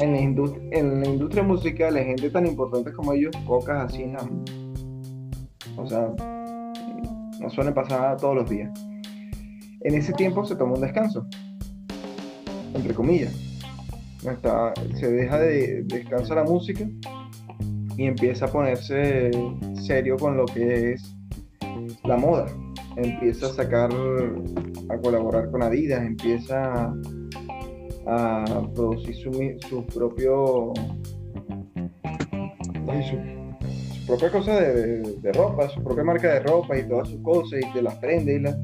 en la, industria, musical, la gente tan importante como ellos, pocas así, no. O sea, no suele pasar todos los días. En ese tiempo se tomó un descanso, entre comillas. se deja de descansar la música y empieza a ponerse serio con lo que es la moda. Empieza a sacar, a colaborar con Adidas, empieza a producir su, propio su, propia cosa de, ropa, su propia marca de ropa y todas sus cosas y de las prendas y las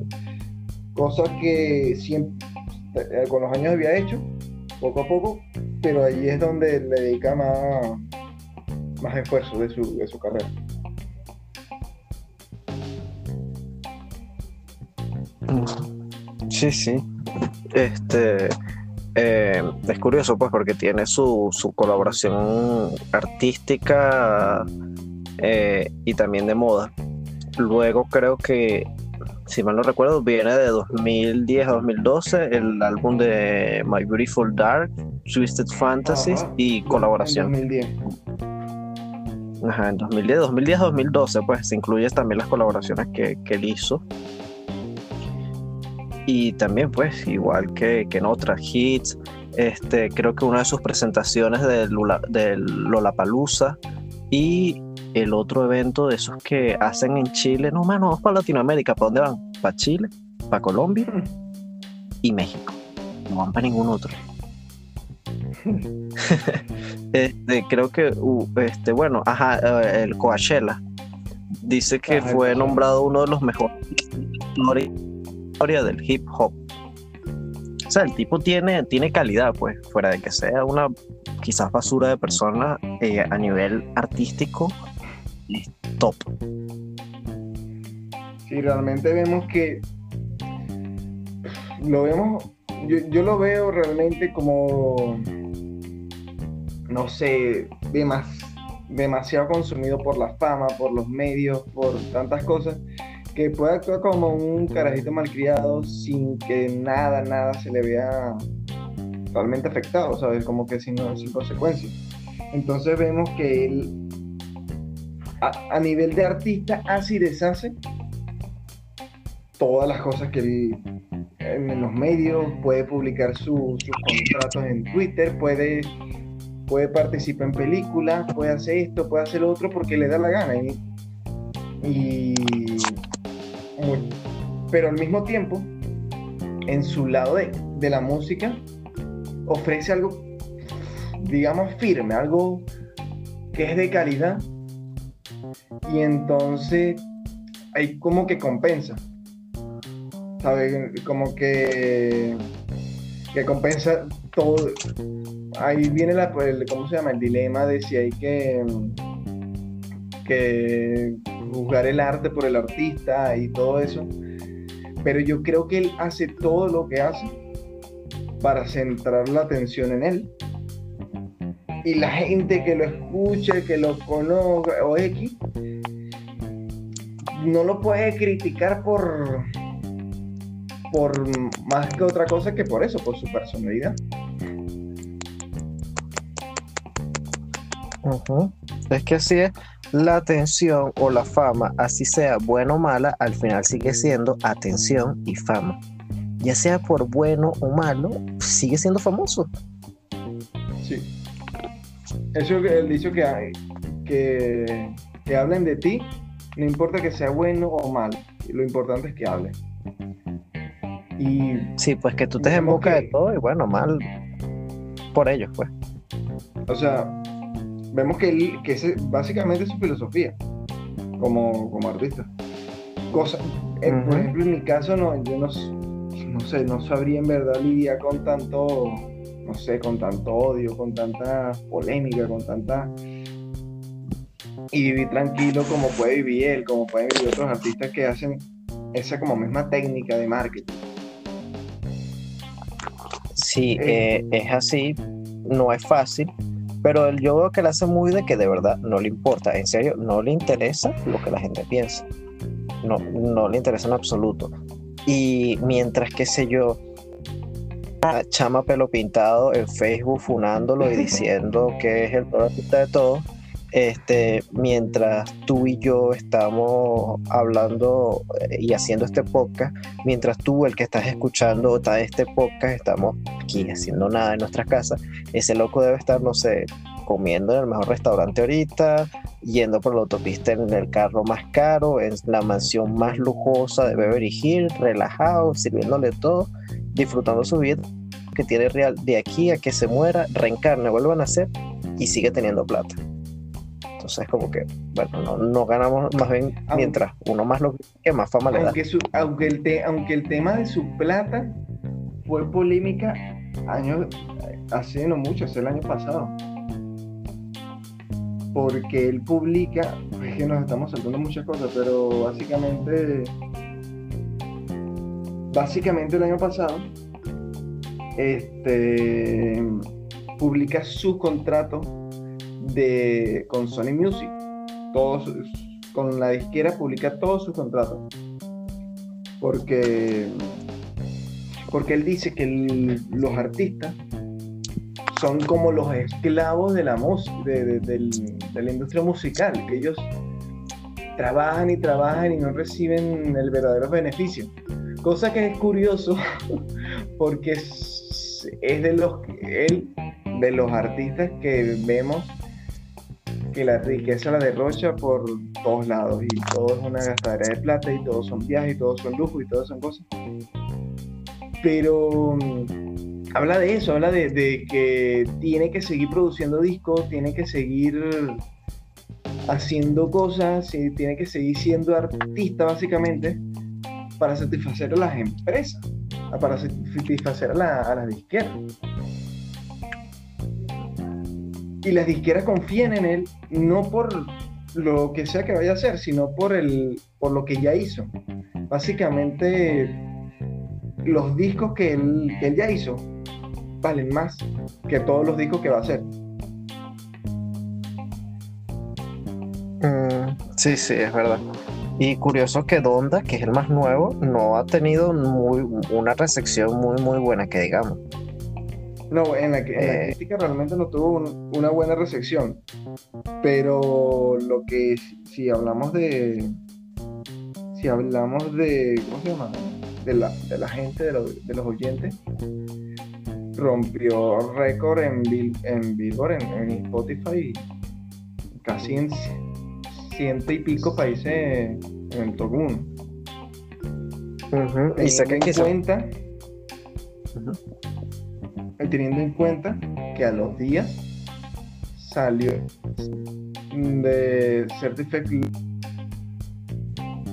cosas que siempre eh, con los años había hecho poco a poco, pero allí es donde le dedica más, más esfuerzo de su, de su carrera. Sí, sí. Este, eh, es curioso, pues, porque tiene su, colaboración artística eh, y también de moda. Luego creo que, si mal no recuerdo, viene de 2010 a 2012 el álbum de My Beautiful Dark, Twisted Fantasies y colaboración. En 2010. Ajá, en 2010, 2010 2012, pues se incluye también las colaboraciones que, que él hizo. Y también, pues, igual que, en otras hits, este, creo que una de sus presentaciones del, Lula, del Lollapalooza y el otro evento de esos que hacen en Chile, no, mano, vamos para Latinoamérica, ¿para dónde van? ¿Para Chile? ¿Para Colombia? Y México. No van para ningún otro. [LAUGHS] este, creo que, uh, este, bueno, ajá, eh, el Coachella dice que fue nombrado uno de los mejores del hip hop. O sea, el tipo tiene, tiene calidad, pues, fuera de que sea una quizás basura de persona eh, a nivel artístico, es top. Sí, realmente vemos que lo vemos, yo, lo veo realmente como, no sé, demasiado consumido por la fama, por los medios, por tantas cosas, que puede actuar como un carajito malcriado sin que nada, nada se le vea realmente afectado, ¿sabes? Como que sin, sin consecuencias. Entonces vemos que él, a, nivel de artista, hace y deshace todas las cosas que él en los medios, puede publicar sus contratos en Twitter, puede, puede participar en películas, puede hacer esto, puede hacer lo otro porque le da la gana. y pero al mismo tiempo, en su lado de, la música, ofrece algo, digamos, firme, algo que es de calidad. Y entonces hay como que compensa. ¿Sabes? Como que, que compensa todo. Ahí viene la, el, ¿cómo se llama? El dilema de si hay que, que juzgar el arte por el artista y todo eso. Pero yo creo que él hace todo lo que hace para centrar la atención en él. Y la gente que lo escuche, que lo conozca o X, no lo puede criticar por, por más que otra cosa que por eso, por su personalidad. Es que así es la atención o la fama, así sea buena o mala, al final sigue siendo atención y fama. Ya sea por bueno o malo, sigue siendo famoso. Sí. Eso que él dice que, hay- que, que hablen de ti, no importa que sea bueno o mal, lo importante es que hablen. Y, Sí, pues que tú estés en de todo y bueno, mal por ellos, pues. o sea, vemos que, él, que ese, básicamente es su filosofía como, como artista. Cosa, eh, Por ejemplo, en mi caso, no, yo no, no sé, no sabría en verdad lidiar con tanto, no sé, con tanto odio, con tanta polémica, con tanta... Y vivir tranquilo como puede vivir él, como pueden vivir otros artistas que hacen esa como misma técnica de marketing. Sí, Eh. eh, es así, no es fácil, pero yo veo que él hace muy de que de verdad no le importa, en serio, no le interesa lo que la gente piensa, no, no le interesa en absoluto. Y mientras, qué sé yo, a chama pelo pintado en Facebook funándolo y [LAUGHS] diciendo que es el peor artista de todos, este, mientras tú y yo estamos hablando eh, y haciendo este podcast, mientras tú, el que estás escuchando está este podcast, estamos aquí haciendo nada en nuestras casas, ese loco debe estar, no sé, comiendo en el mejor restaurante ahorita, yendo por la autopista en el carro más caro, en la mansión más lujosa de Beverly Hills, relajado, sirviéndole todo, disfrutando su vida que tiene real de aquí a que se muera, reencarne, vuelva a nacer y sigue teniendo plata. Entonces, como que, bueno, no, no ganamos más bien Aunque- mientras uno más lo que más fama le da. Aunque, su- aunque, el te- aunque el tema de su plata fue polémica años, hace no mucho, hace el año pasado. Porque él publica, es que nos estamos saltando muchas cosas, pero básicamente, básicamente el año pasado, este, publica su contrato de, con Sony Music. Todos, con la disquera publica todos sus contratos. Porque, porque él dice que los artistas son como los esclavos de la, de, de- del- de la industria musical, que ellos trabajan y trabajan y no reciben el verdadero beneficio. Cosa que es curioso [LAUGHS] porque es, es de los él, de los artistas que vemos la riqueza la derrocha por todos lados y todo es una gastadera de plata y todos son viajes y todos son lujo y todas son cosas. Pero mm, habla de eso, habla de, que tiene que seguir produciendo discos, tiene que seguir haciendo cosas, y tiene que seguir siendo artista básicamente para satisfacer a las empresas, para satisfacer a, la- a las disqueras. Y las disqueras confían en él no por lo que sea que vaya a hacer, sino por, el, por lo que ya hizo. Básicamente, los discos que él, que él ya hizo valen más que todos los discos que va a hacer. Mm, sí, sí, es verdad. Y curioso que Donda, que es el más nuevo, no ha tenido una recepción muy, muy buena, que digamos. No, en la, en la Eh. crítica realmente no tuvo un- una buena recepción. Pero lo que si, si hablamos de. Si hablamos de. ¿Cómo se llama? De la, de la gente, de, los- de los oyentes. Rompió récord en, en Billboard, en, en Spotify. Casi en ciento y pico países en el top 1. Ujú, Y Teniendo en cuenta eh, teniendo en cuenta que a los días salió de Certificate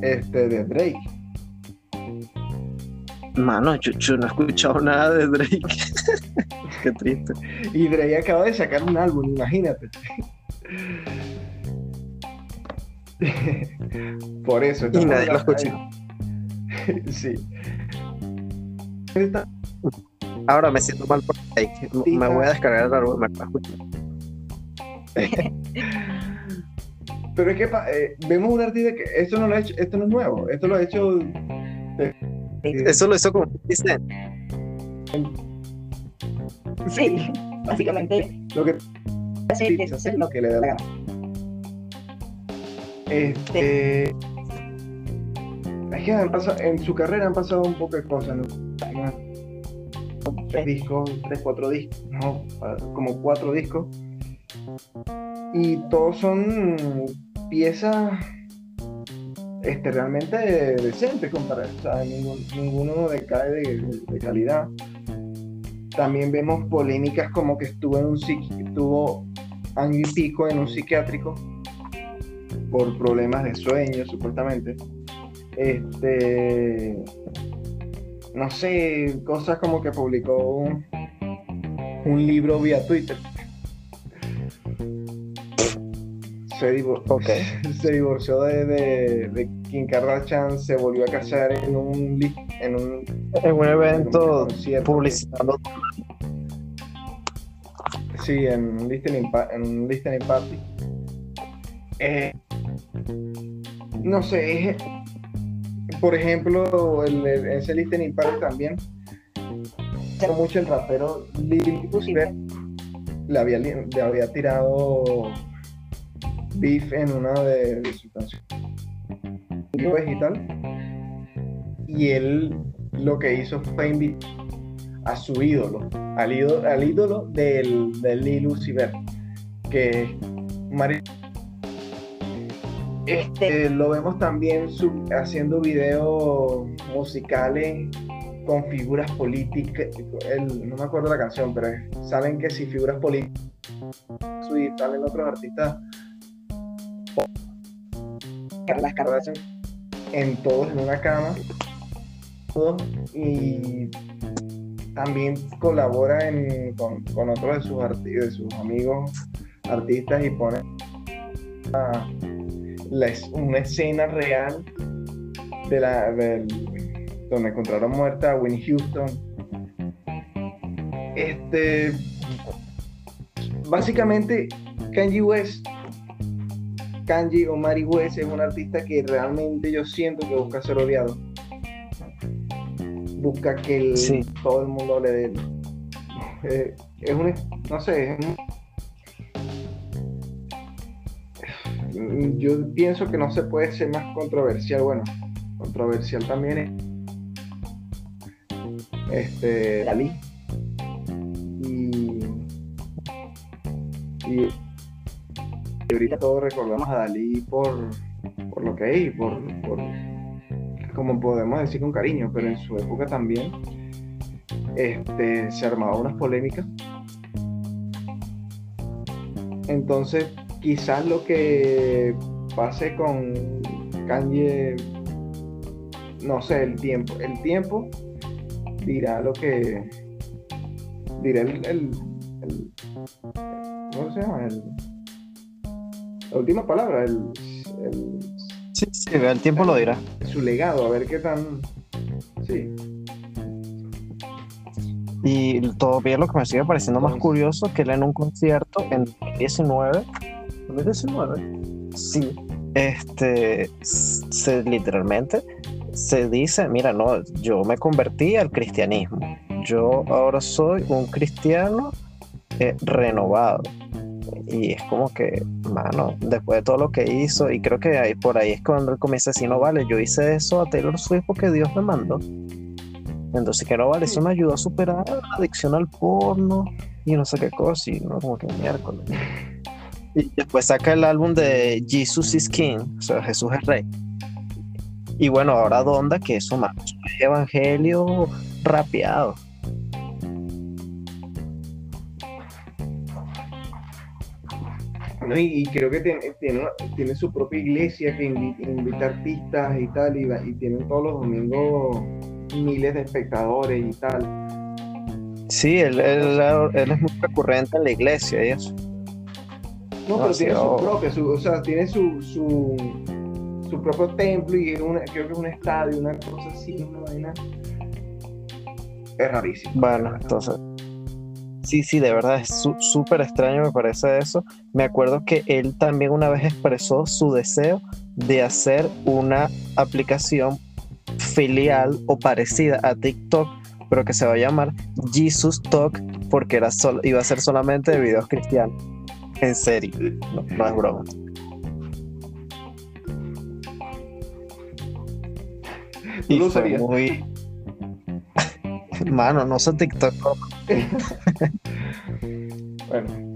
este de Drake Mano, yo, yo no he escuchado nada de Drake. [LAUGHS] Qué triste. y Drake acaba de sacar un álbum imagínate [LAUGHS] por eso Y nadie lo escucha. [LAUGHS] sí Ahora me siento mal por Drake. Sí, Me voy a descargar el me voy escuchar. [LAUGHS] pero es que eh, vemos un artista que esto no lo ha hecho esto no es nuevo esto lo ha hecho eh, Eso lo hizo con 50 Cent. Sí, [LAUGHS] básicamente lo que hacer es hacer lo que le da la gana. Este. Es que han pasado- en su carrera han pasado un poco de cosas, ¿no? Tres discos, tres, cuatro discos, no, como cuatro discos. Y todos son piezas este, realmente decentes comparadas. O ninguno decae de, calidad. También vemos polémicas como que estuvo en un estuvo año y pico en un psiquiátrico por problemas de sueño, supuestamente. Este, no sé, cosas como que publicó un, un libro vía Twitter. Se, divor- [LAUGHS] se divorció de, de, de Kim Kardashian, se volvió a casar en un, en un En un evento concierto. publicitando. Sí, en un listening, en un listening party. Eh, no sé, es- por ejemplo, el, el- ese listening party también. Mucho el rapero Lil Uzi Vert, le había, le había tirado beef en una de, de sus canciones pues, y él lo que hizo fue invitar a su ídolo, al ídolo, al ídolo del, del Vert, que es Este, lo vemos también haciendo videos musicales con figuras políticas. el- no me acuerdo la canción, pero es- salen que si figuras políticas y salen otros artistas Las cartas. en todos en una cama y también colabora en- con, con otros de sus, de sus amigos artistas y pone a- la una escena real de la del- donde encontraron muerta a Winnie Houston este básicamente Kanye West Kanji o Mari West es un artista que realmente yo siento que busca ser odiado. Busca que el- Sí. todo el mundo hable de él. Eh, es un, no sé, es un- yo pienso que no se puede ser más controversial. Bueno, controversial también es este Dalí. Y, y y ahorita todos recordamos a Dalí por, por lo que es, y por, por, como podemos decir con cariño, pero en su época también este, se armaban unas polémicas. Entonces, quizás lo que pase con Kanye, no sé, el tiempo, el tiempo dirá lo que dirá el, el, el- ¿cómo se llama? El, la última palabra, el, el- Sí, sí, el tiempo lo dirá. su legado, a ver qué tan. Sí, Y todavía lo que me sigue pareciendo más curioso que él en un concierto en 2019, 2019, sí, este, se, literalmente se dice, mira, no, yo me convertí al cristianismo, yo ahora soy un cristiano eh, renovado. Y es como que, mano, después de todo lo que hizo, y creo que ahí, por ahí es cuando él comienza a decir, no vale, yo hice eso a Taylor Swift porque Dios me mandó. Entonces, que no vale, eso me ayudó a superar la adicción al porno y no sé qué cosa, y no como que miércoles. Y después saca el álbum de Jesus is King, o sea, Jesús es Rey. Y bueno, ahora Donda, que eso más es evangelio rapeado. ¿no? y, y creo que tiene, tiene, tiene su propia iglesia que invi- invita artistas y tal, y tienen todos los domingos miles de espectadores y tal. Sí, él, él- él es muy recurrente en la iglesia y eso. No, pero tiene su propia, su, o sea, tiene su, su, su propio templo y una, creo que es un estadio, una cosa así, una vaina. Es rarísimo. Bueno, entonces. Sí, sí, de verdad es su- súper extraño, me parece eso. Me acuerdo que él también una vez expresó su deseo de hacer una aplicación filial o parecida a TikTok, pero que se va a llamar Jesus Talk, porque era sol- iba a ser solamente de videos cristianos. En serio, no, no es broma. ¿Tú Y lo fue muy. Mano, no soy TikTok. Bueno,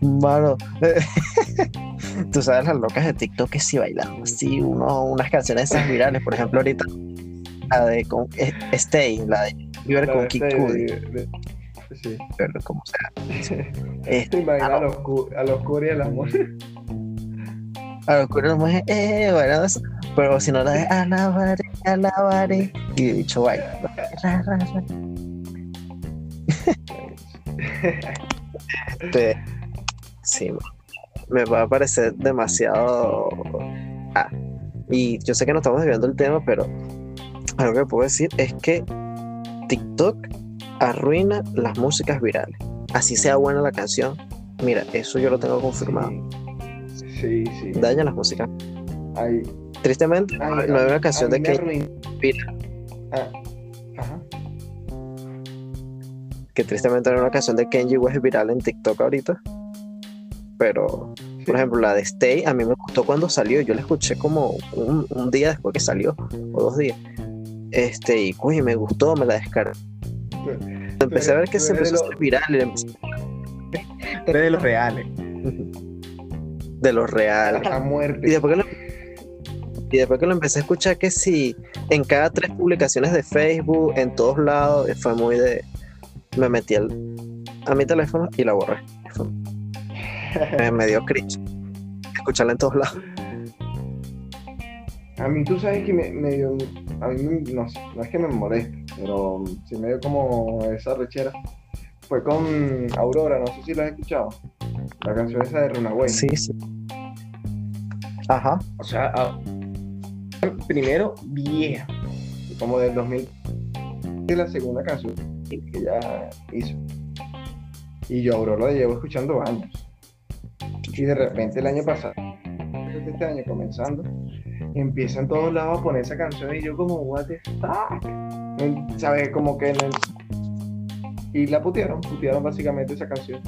Mano, [LAUGHS] tú sabes las locas de TikTok que sí bailando así, uno, unas canciones esas virales, por ejemplo, ahorita la de con, eh, Stay, la de La con Kid Cudi, Sí. pero como sea. Te Este, a los, a los curi el amor. a lo que uno es, eh, bueno, pero si no la de alabaré, alabaré, y dicho baila. Ra, ra, ra. [LAUGHS] Este, sí, me va a parecer demasiado. Ah, y yo sé que no estamos desviando el tema, pero algo que puedo decir es que TikTok arruina las músicas virales. Así sea buena la canción. Mira, eso yo lo tengo confirmado. Sí, sí. Daña las músicas. Hay, Tristemente, no hay una canción de que, viral, Ah, ajá. que tristemente hay una canción de Kenji West viral en TikTok ahorita. Pero, Sí. por ejemplo, la de Stay a mí me gustó cuando salió. Yo la escuché como un, un día después que salió, o dos días. Este, y uy, me gustó, me la descargué. Empecé a ver que se empezó a hacer viral y de los reales. de lo real. A Y muerte. después, que lo, y después que lo empecé a escuchar, que sí, en cada tres publicaciones de Facebook, en todos lados, fue muy de. Me metí al- a mi teléfono y la borré. Me, me dio cringe. Escucharla en todos lados. A mí tú sabes que me, me dio, a mí no, no es que me moleste, pero sí me dio como esa rechera. Fue con Aurora, no sé si la has escuchado. La canción esa de Runaway. Sí, sí. Ajá. O sea, a- primero vieja, como del 2000. Es la segunda canción que ella hizo. Y yo a Aurora la llevo escuchando años. Y de repente el año pasado, este año comenzando, empieza en todos lados a poner esa canción y yo como, what the fuck. ¿Sabes? Como que... no- Y la putearon, putearon básicamente esa canción.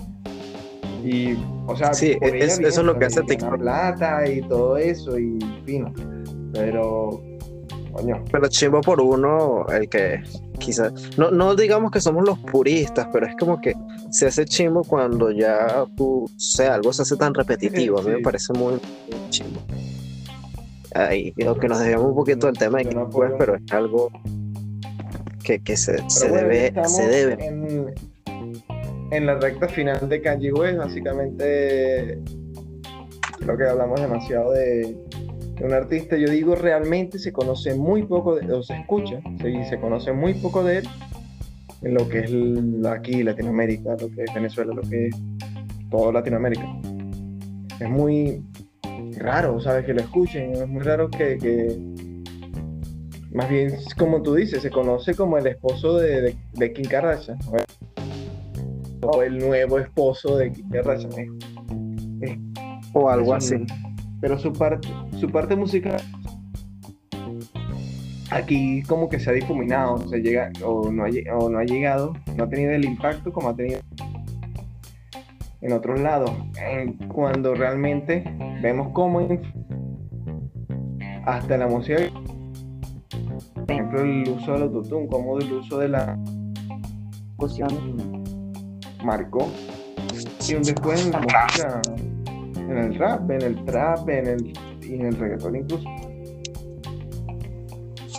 Y, o sea, Sí, por ella es- bien, eso es lo que hace TikTok. plata y todo eso y fino. Pero, coño, Pero chimbo por uno, el que quizás. No, no digamos que somos los puristas, pero es como que se hace chimbo cuando ya tú, o sea, algo se hace tan repetitivo. A mí me parece muy, muy chimbo. Ahí, creo que nos desviamos un poquito del tema de no pues, apoyo. pero es algo que, que se, se bueno, debe, se debe. En, en la recta final de Kanye West, básicamente creo que hablamos demasiado de, de un artista. Yo digo, realmente se conoce muy poco, de, o se escucha, sí, se conoce muy poco de él en lo que es aquí Latinoamérica, lo que es Venezuela, lo que es todo Latinoamérica. Es muy raro, ¿sabes? Que lo escuchen, es muy raro que, que- más bien, como tú dices, se conoce como el esposo de, de, de Kim Kardashian. ¿no? O el nuevo esposo de Kim Kardashian. ¿eh? O algo así. Pero su parte, su parte musical aquí como que se ha difuminado, se llega, o, no ha, o no ha llegado, no ha tenido el impacto como ha tenido en otros lados. En- cuando realmente vemos cómo hasta la música, por ejemplo, el uso del autotune, como el uso de la marcó y un después en la música, en el rap, en el trap, en el, y en el reggaetón incluso.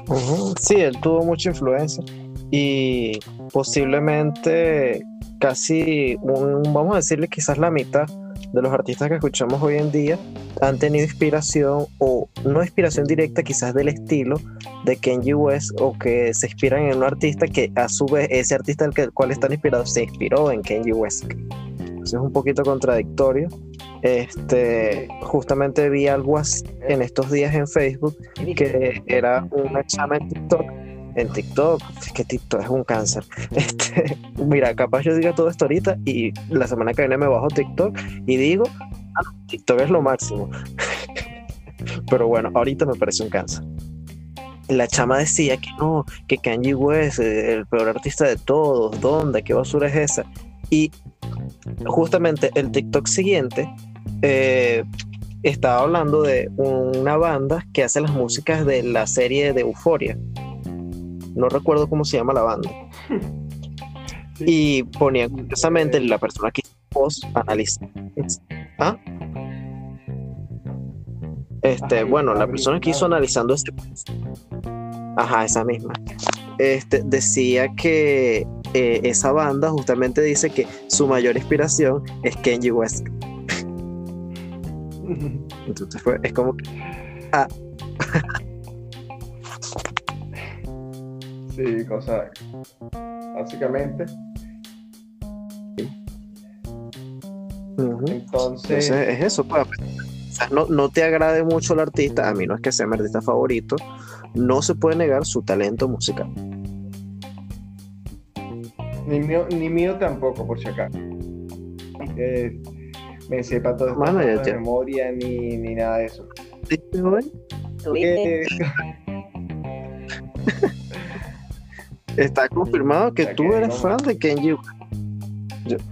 Ujú, Sí, él tuvo mucha influencia y posiblemente casi un, vamos a decirle quizás la mitad de los artistas que escuchamos hoy en día han tenido inspiración o no inspiración directa quizás del estilo de Kenji West o que se inspiran en un artista que a su vez ese artista el cual están inspirados se inspiró en Kenji West. Entonces es un poquito contradictorio. Este, justamente vi algo así en estos días en Facebook que era una chama en TikTok. En TikTok, es que TikTok es un cáncer. [LAUGHS] Este, mira, capaz yo diga todo esto ahorita y la semana que viene me bajo TikTok y digo, "Ah, TikTok es lo máximo. [LAUGHS] Pero bueno, ahorita me parece un cáncer. La chama decía que no, que Kanye West es el peor artista de todos, ¿dónde? ¿Qué basura es esa? Y justamente el TikTok siguiente eh, estaba hablando de una banda que hace las músicas de la serie de Euforia. No recuerdo cómo se llama la banda. Y ponía curiosamente la persona que hizo post analiza. ¿Ah? Este, Ajá, bueno, la Avril persona que hizo analizando este ajá, esa misma, este, decía que eh, esa banda justamente dice que su mayor inspiración es Kenji West. [LAUGHS] Entonces fue, es como que, Sí, cosa. Básicamente. Entonces, Entonces es eso, pues. O sea, no, no te agrade mucho el artista, a mí no es que sea mi artista favorito, no se puede negar su talento musical. ni mío, ni mío tampoco, por si acaso. Eh, me sepa todo esto de te- memoria ni, ni nada de eso. ¿Viste, güey? [LAUGHS] Está confirmado que O sea, tú que eres fan de Kenji West,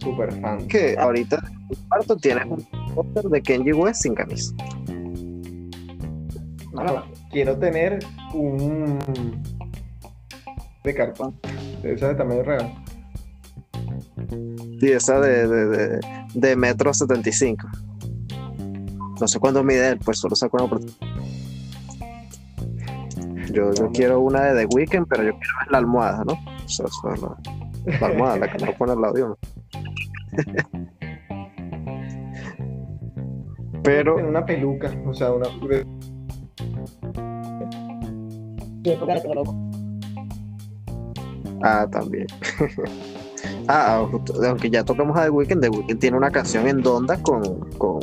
super fan. que ahorita en tu cuarto tienes un póster de Kenji West sin camisa. Mano, quiero tener un de cartón. Esa de tamaño real. Y esa de, de, de, de metro 75. No sé cuánto mide él, pues solo saco una por... Yo, yo quiero una de The Weeknd, pero yo quiero la almohada, ¿no? O sea, eso es la, la almohada, la que no pone al lado de uno. Pero, En una peluca, o sea, una. Ah, también. [LAUGHS] ah, aunque ya tocamos a The Weeknd, The Weeknd tiene una canción en Donda con, con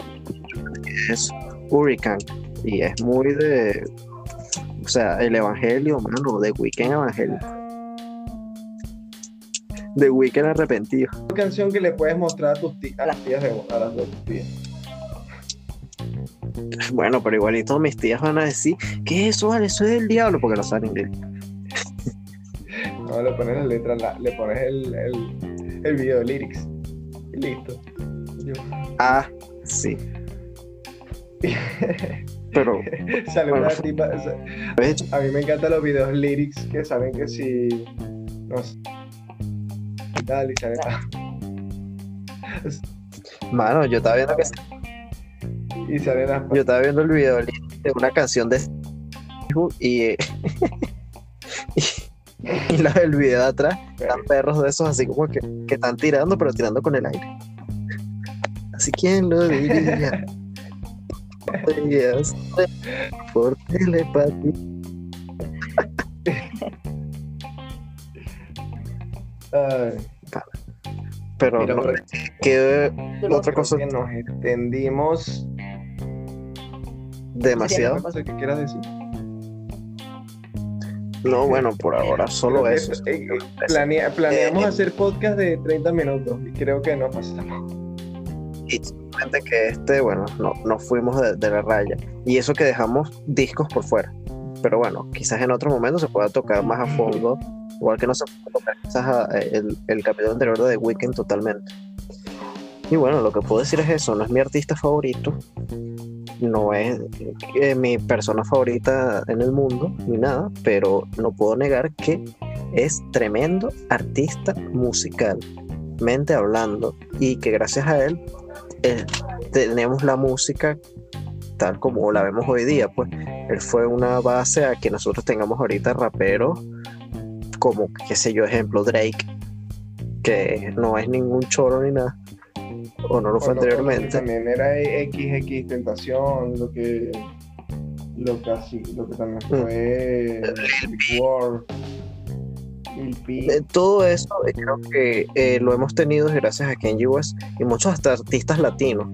es Hurricane y es muy de, o sea, el evangelio, mano, The Weeknd evangelio. The Weeknd arrepentido. Una canción que le puedes mostrar a tus tías, a las tías de a las dos tías. Bueno, pero igualito mis tías van a decir que eso, vale, eso es del diablo, porque no saben inglés. [LAUGHS] No, le pones la letra, la- le pones el, el, el video de lyrics. Y listo. Yo- Ah, sí. [LAUGHS] Pero, [LAUGHS] Sale una Bueno. tipa. o sea, ¿ves? A mí me encantan los videos lyrics que saben que si. No sé. y sale. mano, yo estaba viendo que Y salen las. Yo estaba viendo el video de una canción de y, [LAUGHS] eh, y la del video de atrás eran perros de esos así como que, que están tirando pero tirando con el aire. Así quién lo diría. Por telepatía. Pero mira, no, que otra cosa que nos extendimos. demasiado. Qué quieras decir. No, bueno, por ahora solo eso. es- eh, eh, planea- planeamos Eh, hacer podcast de 30 minutos y creo que no pasamos. Que este, bueno, no, no fuimos de, de la raya. Y eso que dejamos discos por fuera. Pero bueno, quizás en otro momento se pueda tocar más a fondo, igual que no se puede tocar quizás a- el, el capítulo anterior de The Weeknd totalmente. Y bueno, lo que puedo decir es eso, no es mi artista favorito, no es eh, mi persona favorita en el mundo, ni nada, pero no puedo negar que es tremendo artista musicalmente hablando y que gracias a él eh, tenemos la música tal como la vemos hoy día, pues él fue una base a que nosotros tengamos ahorita raperos como, qué sé yo, ejemplo, Drake, que no es ningún choro ni nada, o no lo fue O anteriormente. También era XX Tentación, lo que. Lo que, así, lo que también Mm. fue. War. Todo eso eh, creo que eh, lo hemos tenido gracias a Kenji West y muchos hasta artistas latinos.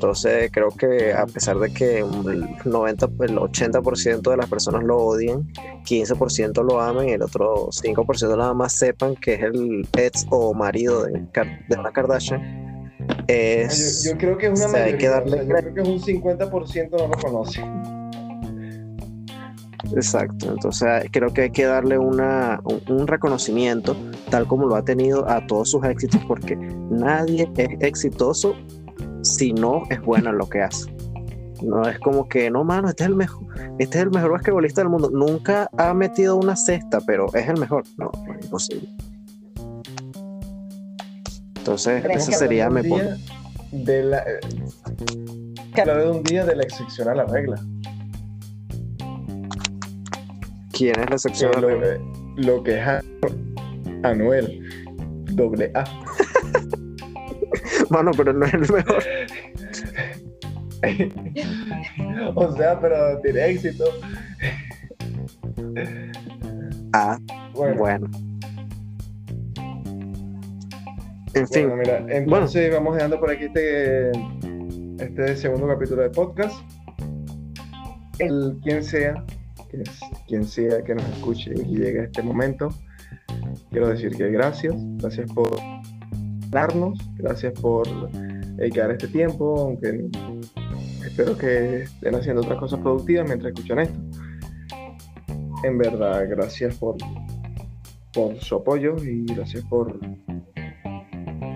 Entonces creo que a pesar de que el 90, el 80% de las personas lo odien, 15% lo amen y el otro 5% nada más sepan que es el ex o marido de, de una Kardashian. Ah, Es, Yo, yo creo que es una o sea, hay que mayoría, darle o sea, yo creo que es un 50% no lo conoce. Exacto, entonces creo que hay que darle una, un, reconocimiento tal como lo ha tenido a todos sus éxitos porque nadie es exitoso si no es bueno en lo que hace. No es como que, no, mano, este es el mejor, este es el mejor basquetbolista del mundo. Nunca ha metido una cesta, pero es el mejor. No, no es imposible. Entonces, que sería mi punto. de la eh, hablar de un día de la excepción a la regla. ¿Quién es la Que excepción? a la lo, eh, lo que es Anuel, doble A. [LAUGHS] Mano, pero no es el mejor. [LAUGHS] o sea, pero tiene éxito. Ah, Bueno, bueno. En fin, bueno, mira, entonces vamos dejando por aquí este, este segundo capítulo de podcast. El quien sea, que es- quien sea que nos escuche y llegue a este momento, quiero decir que gracias, gracias por darnos, gracias por dedicar este tiempo, aunque espero que estén haciendo otras cosas productivas mientras escuchan esto. En verdad, gracias por, por su apoyo y gracias por,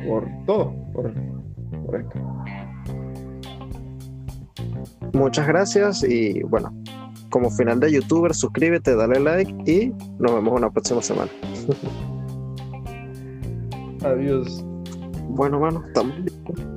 por todo, por, por esto. muchas gracias y bueno, como final de youtuber, suscríbete, dale like y nos vemos una próxima semana. [LAUGHS] Adiós. Bueno, mano, estamos listos.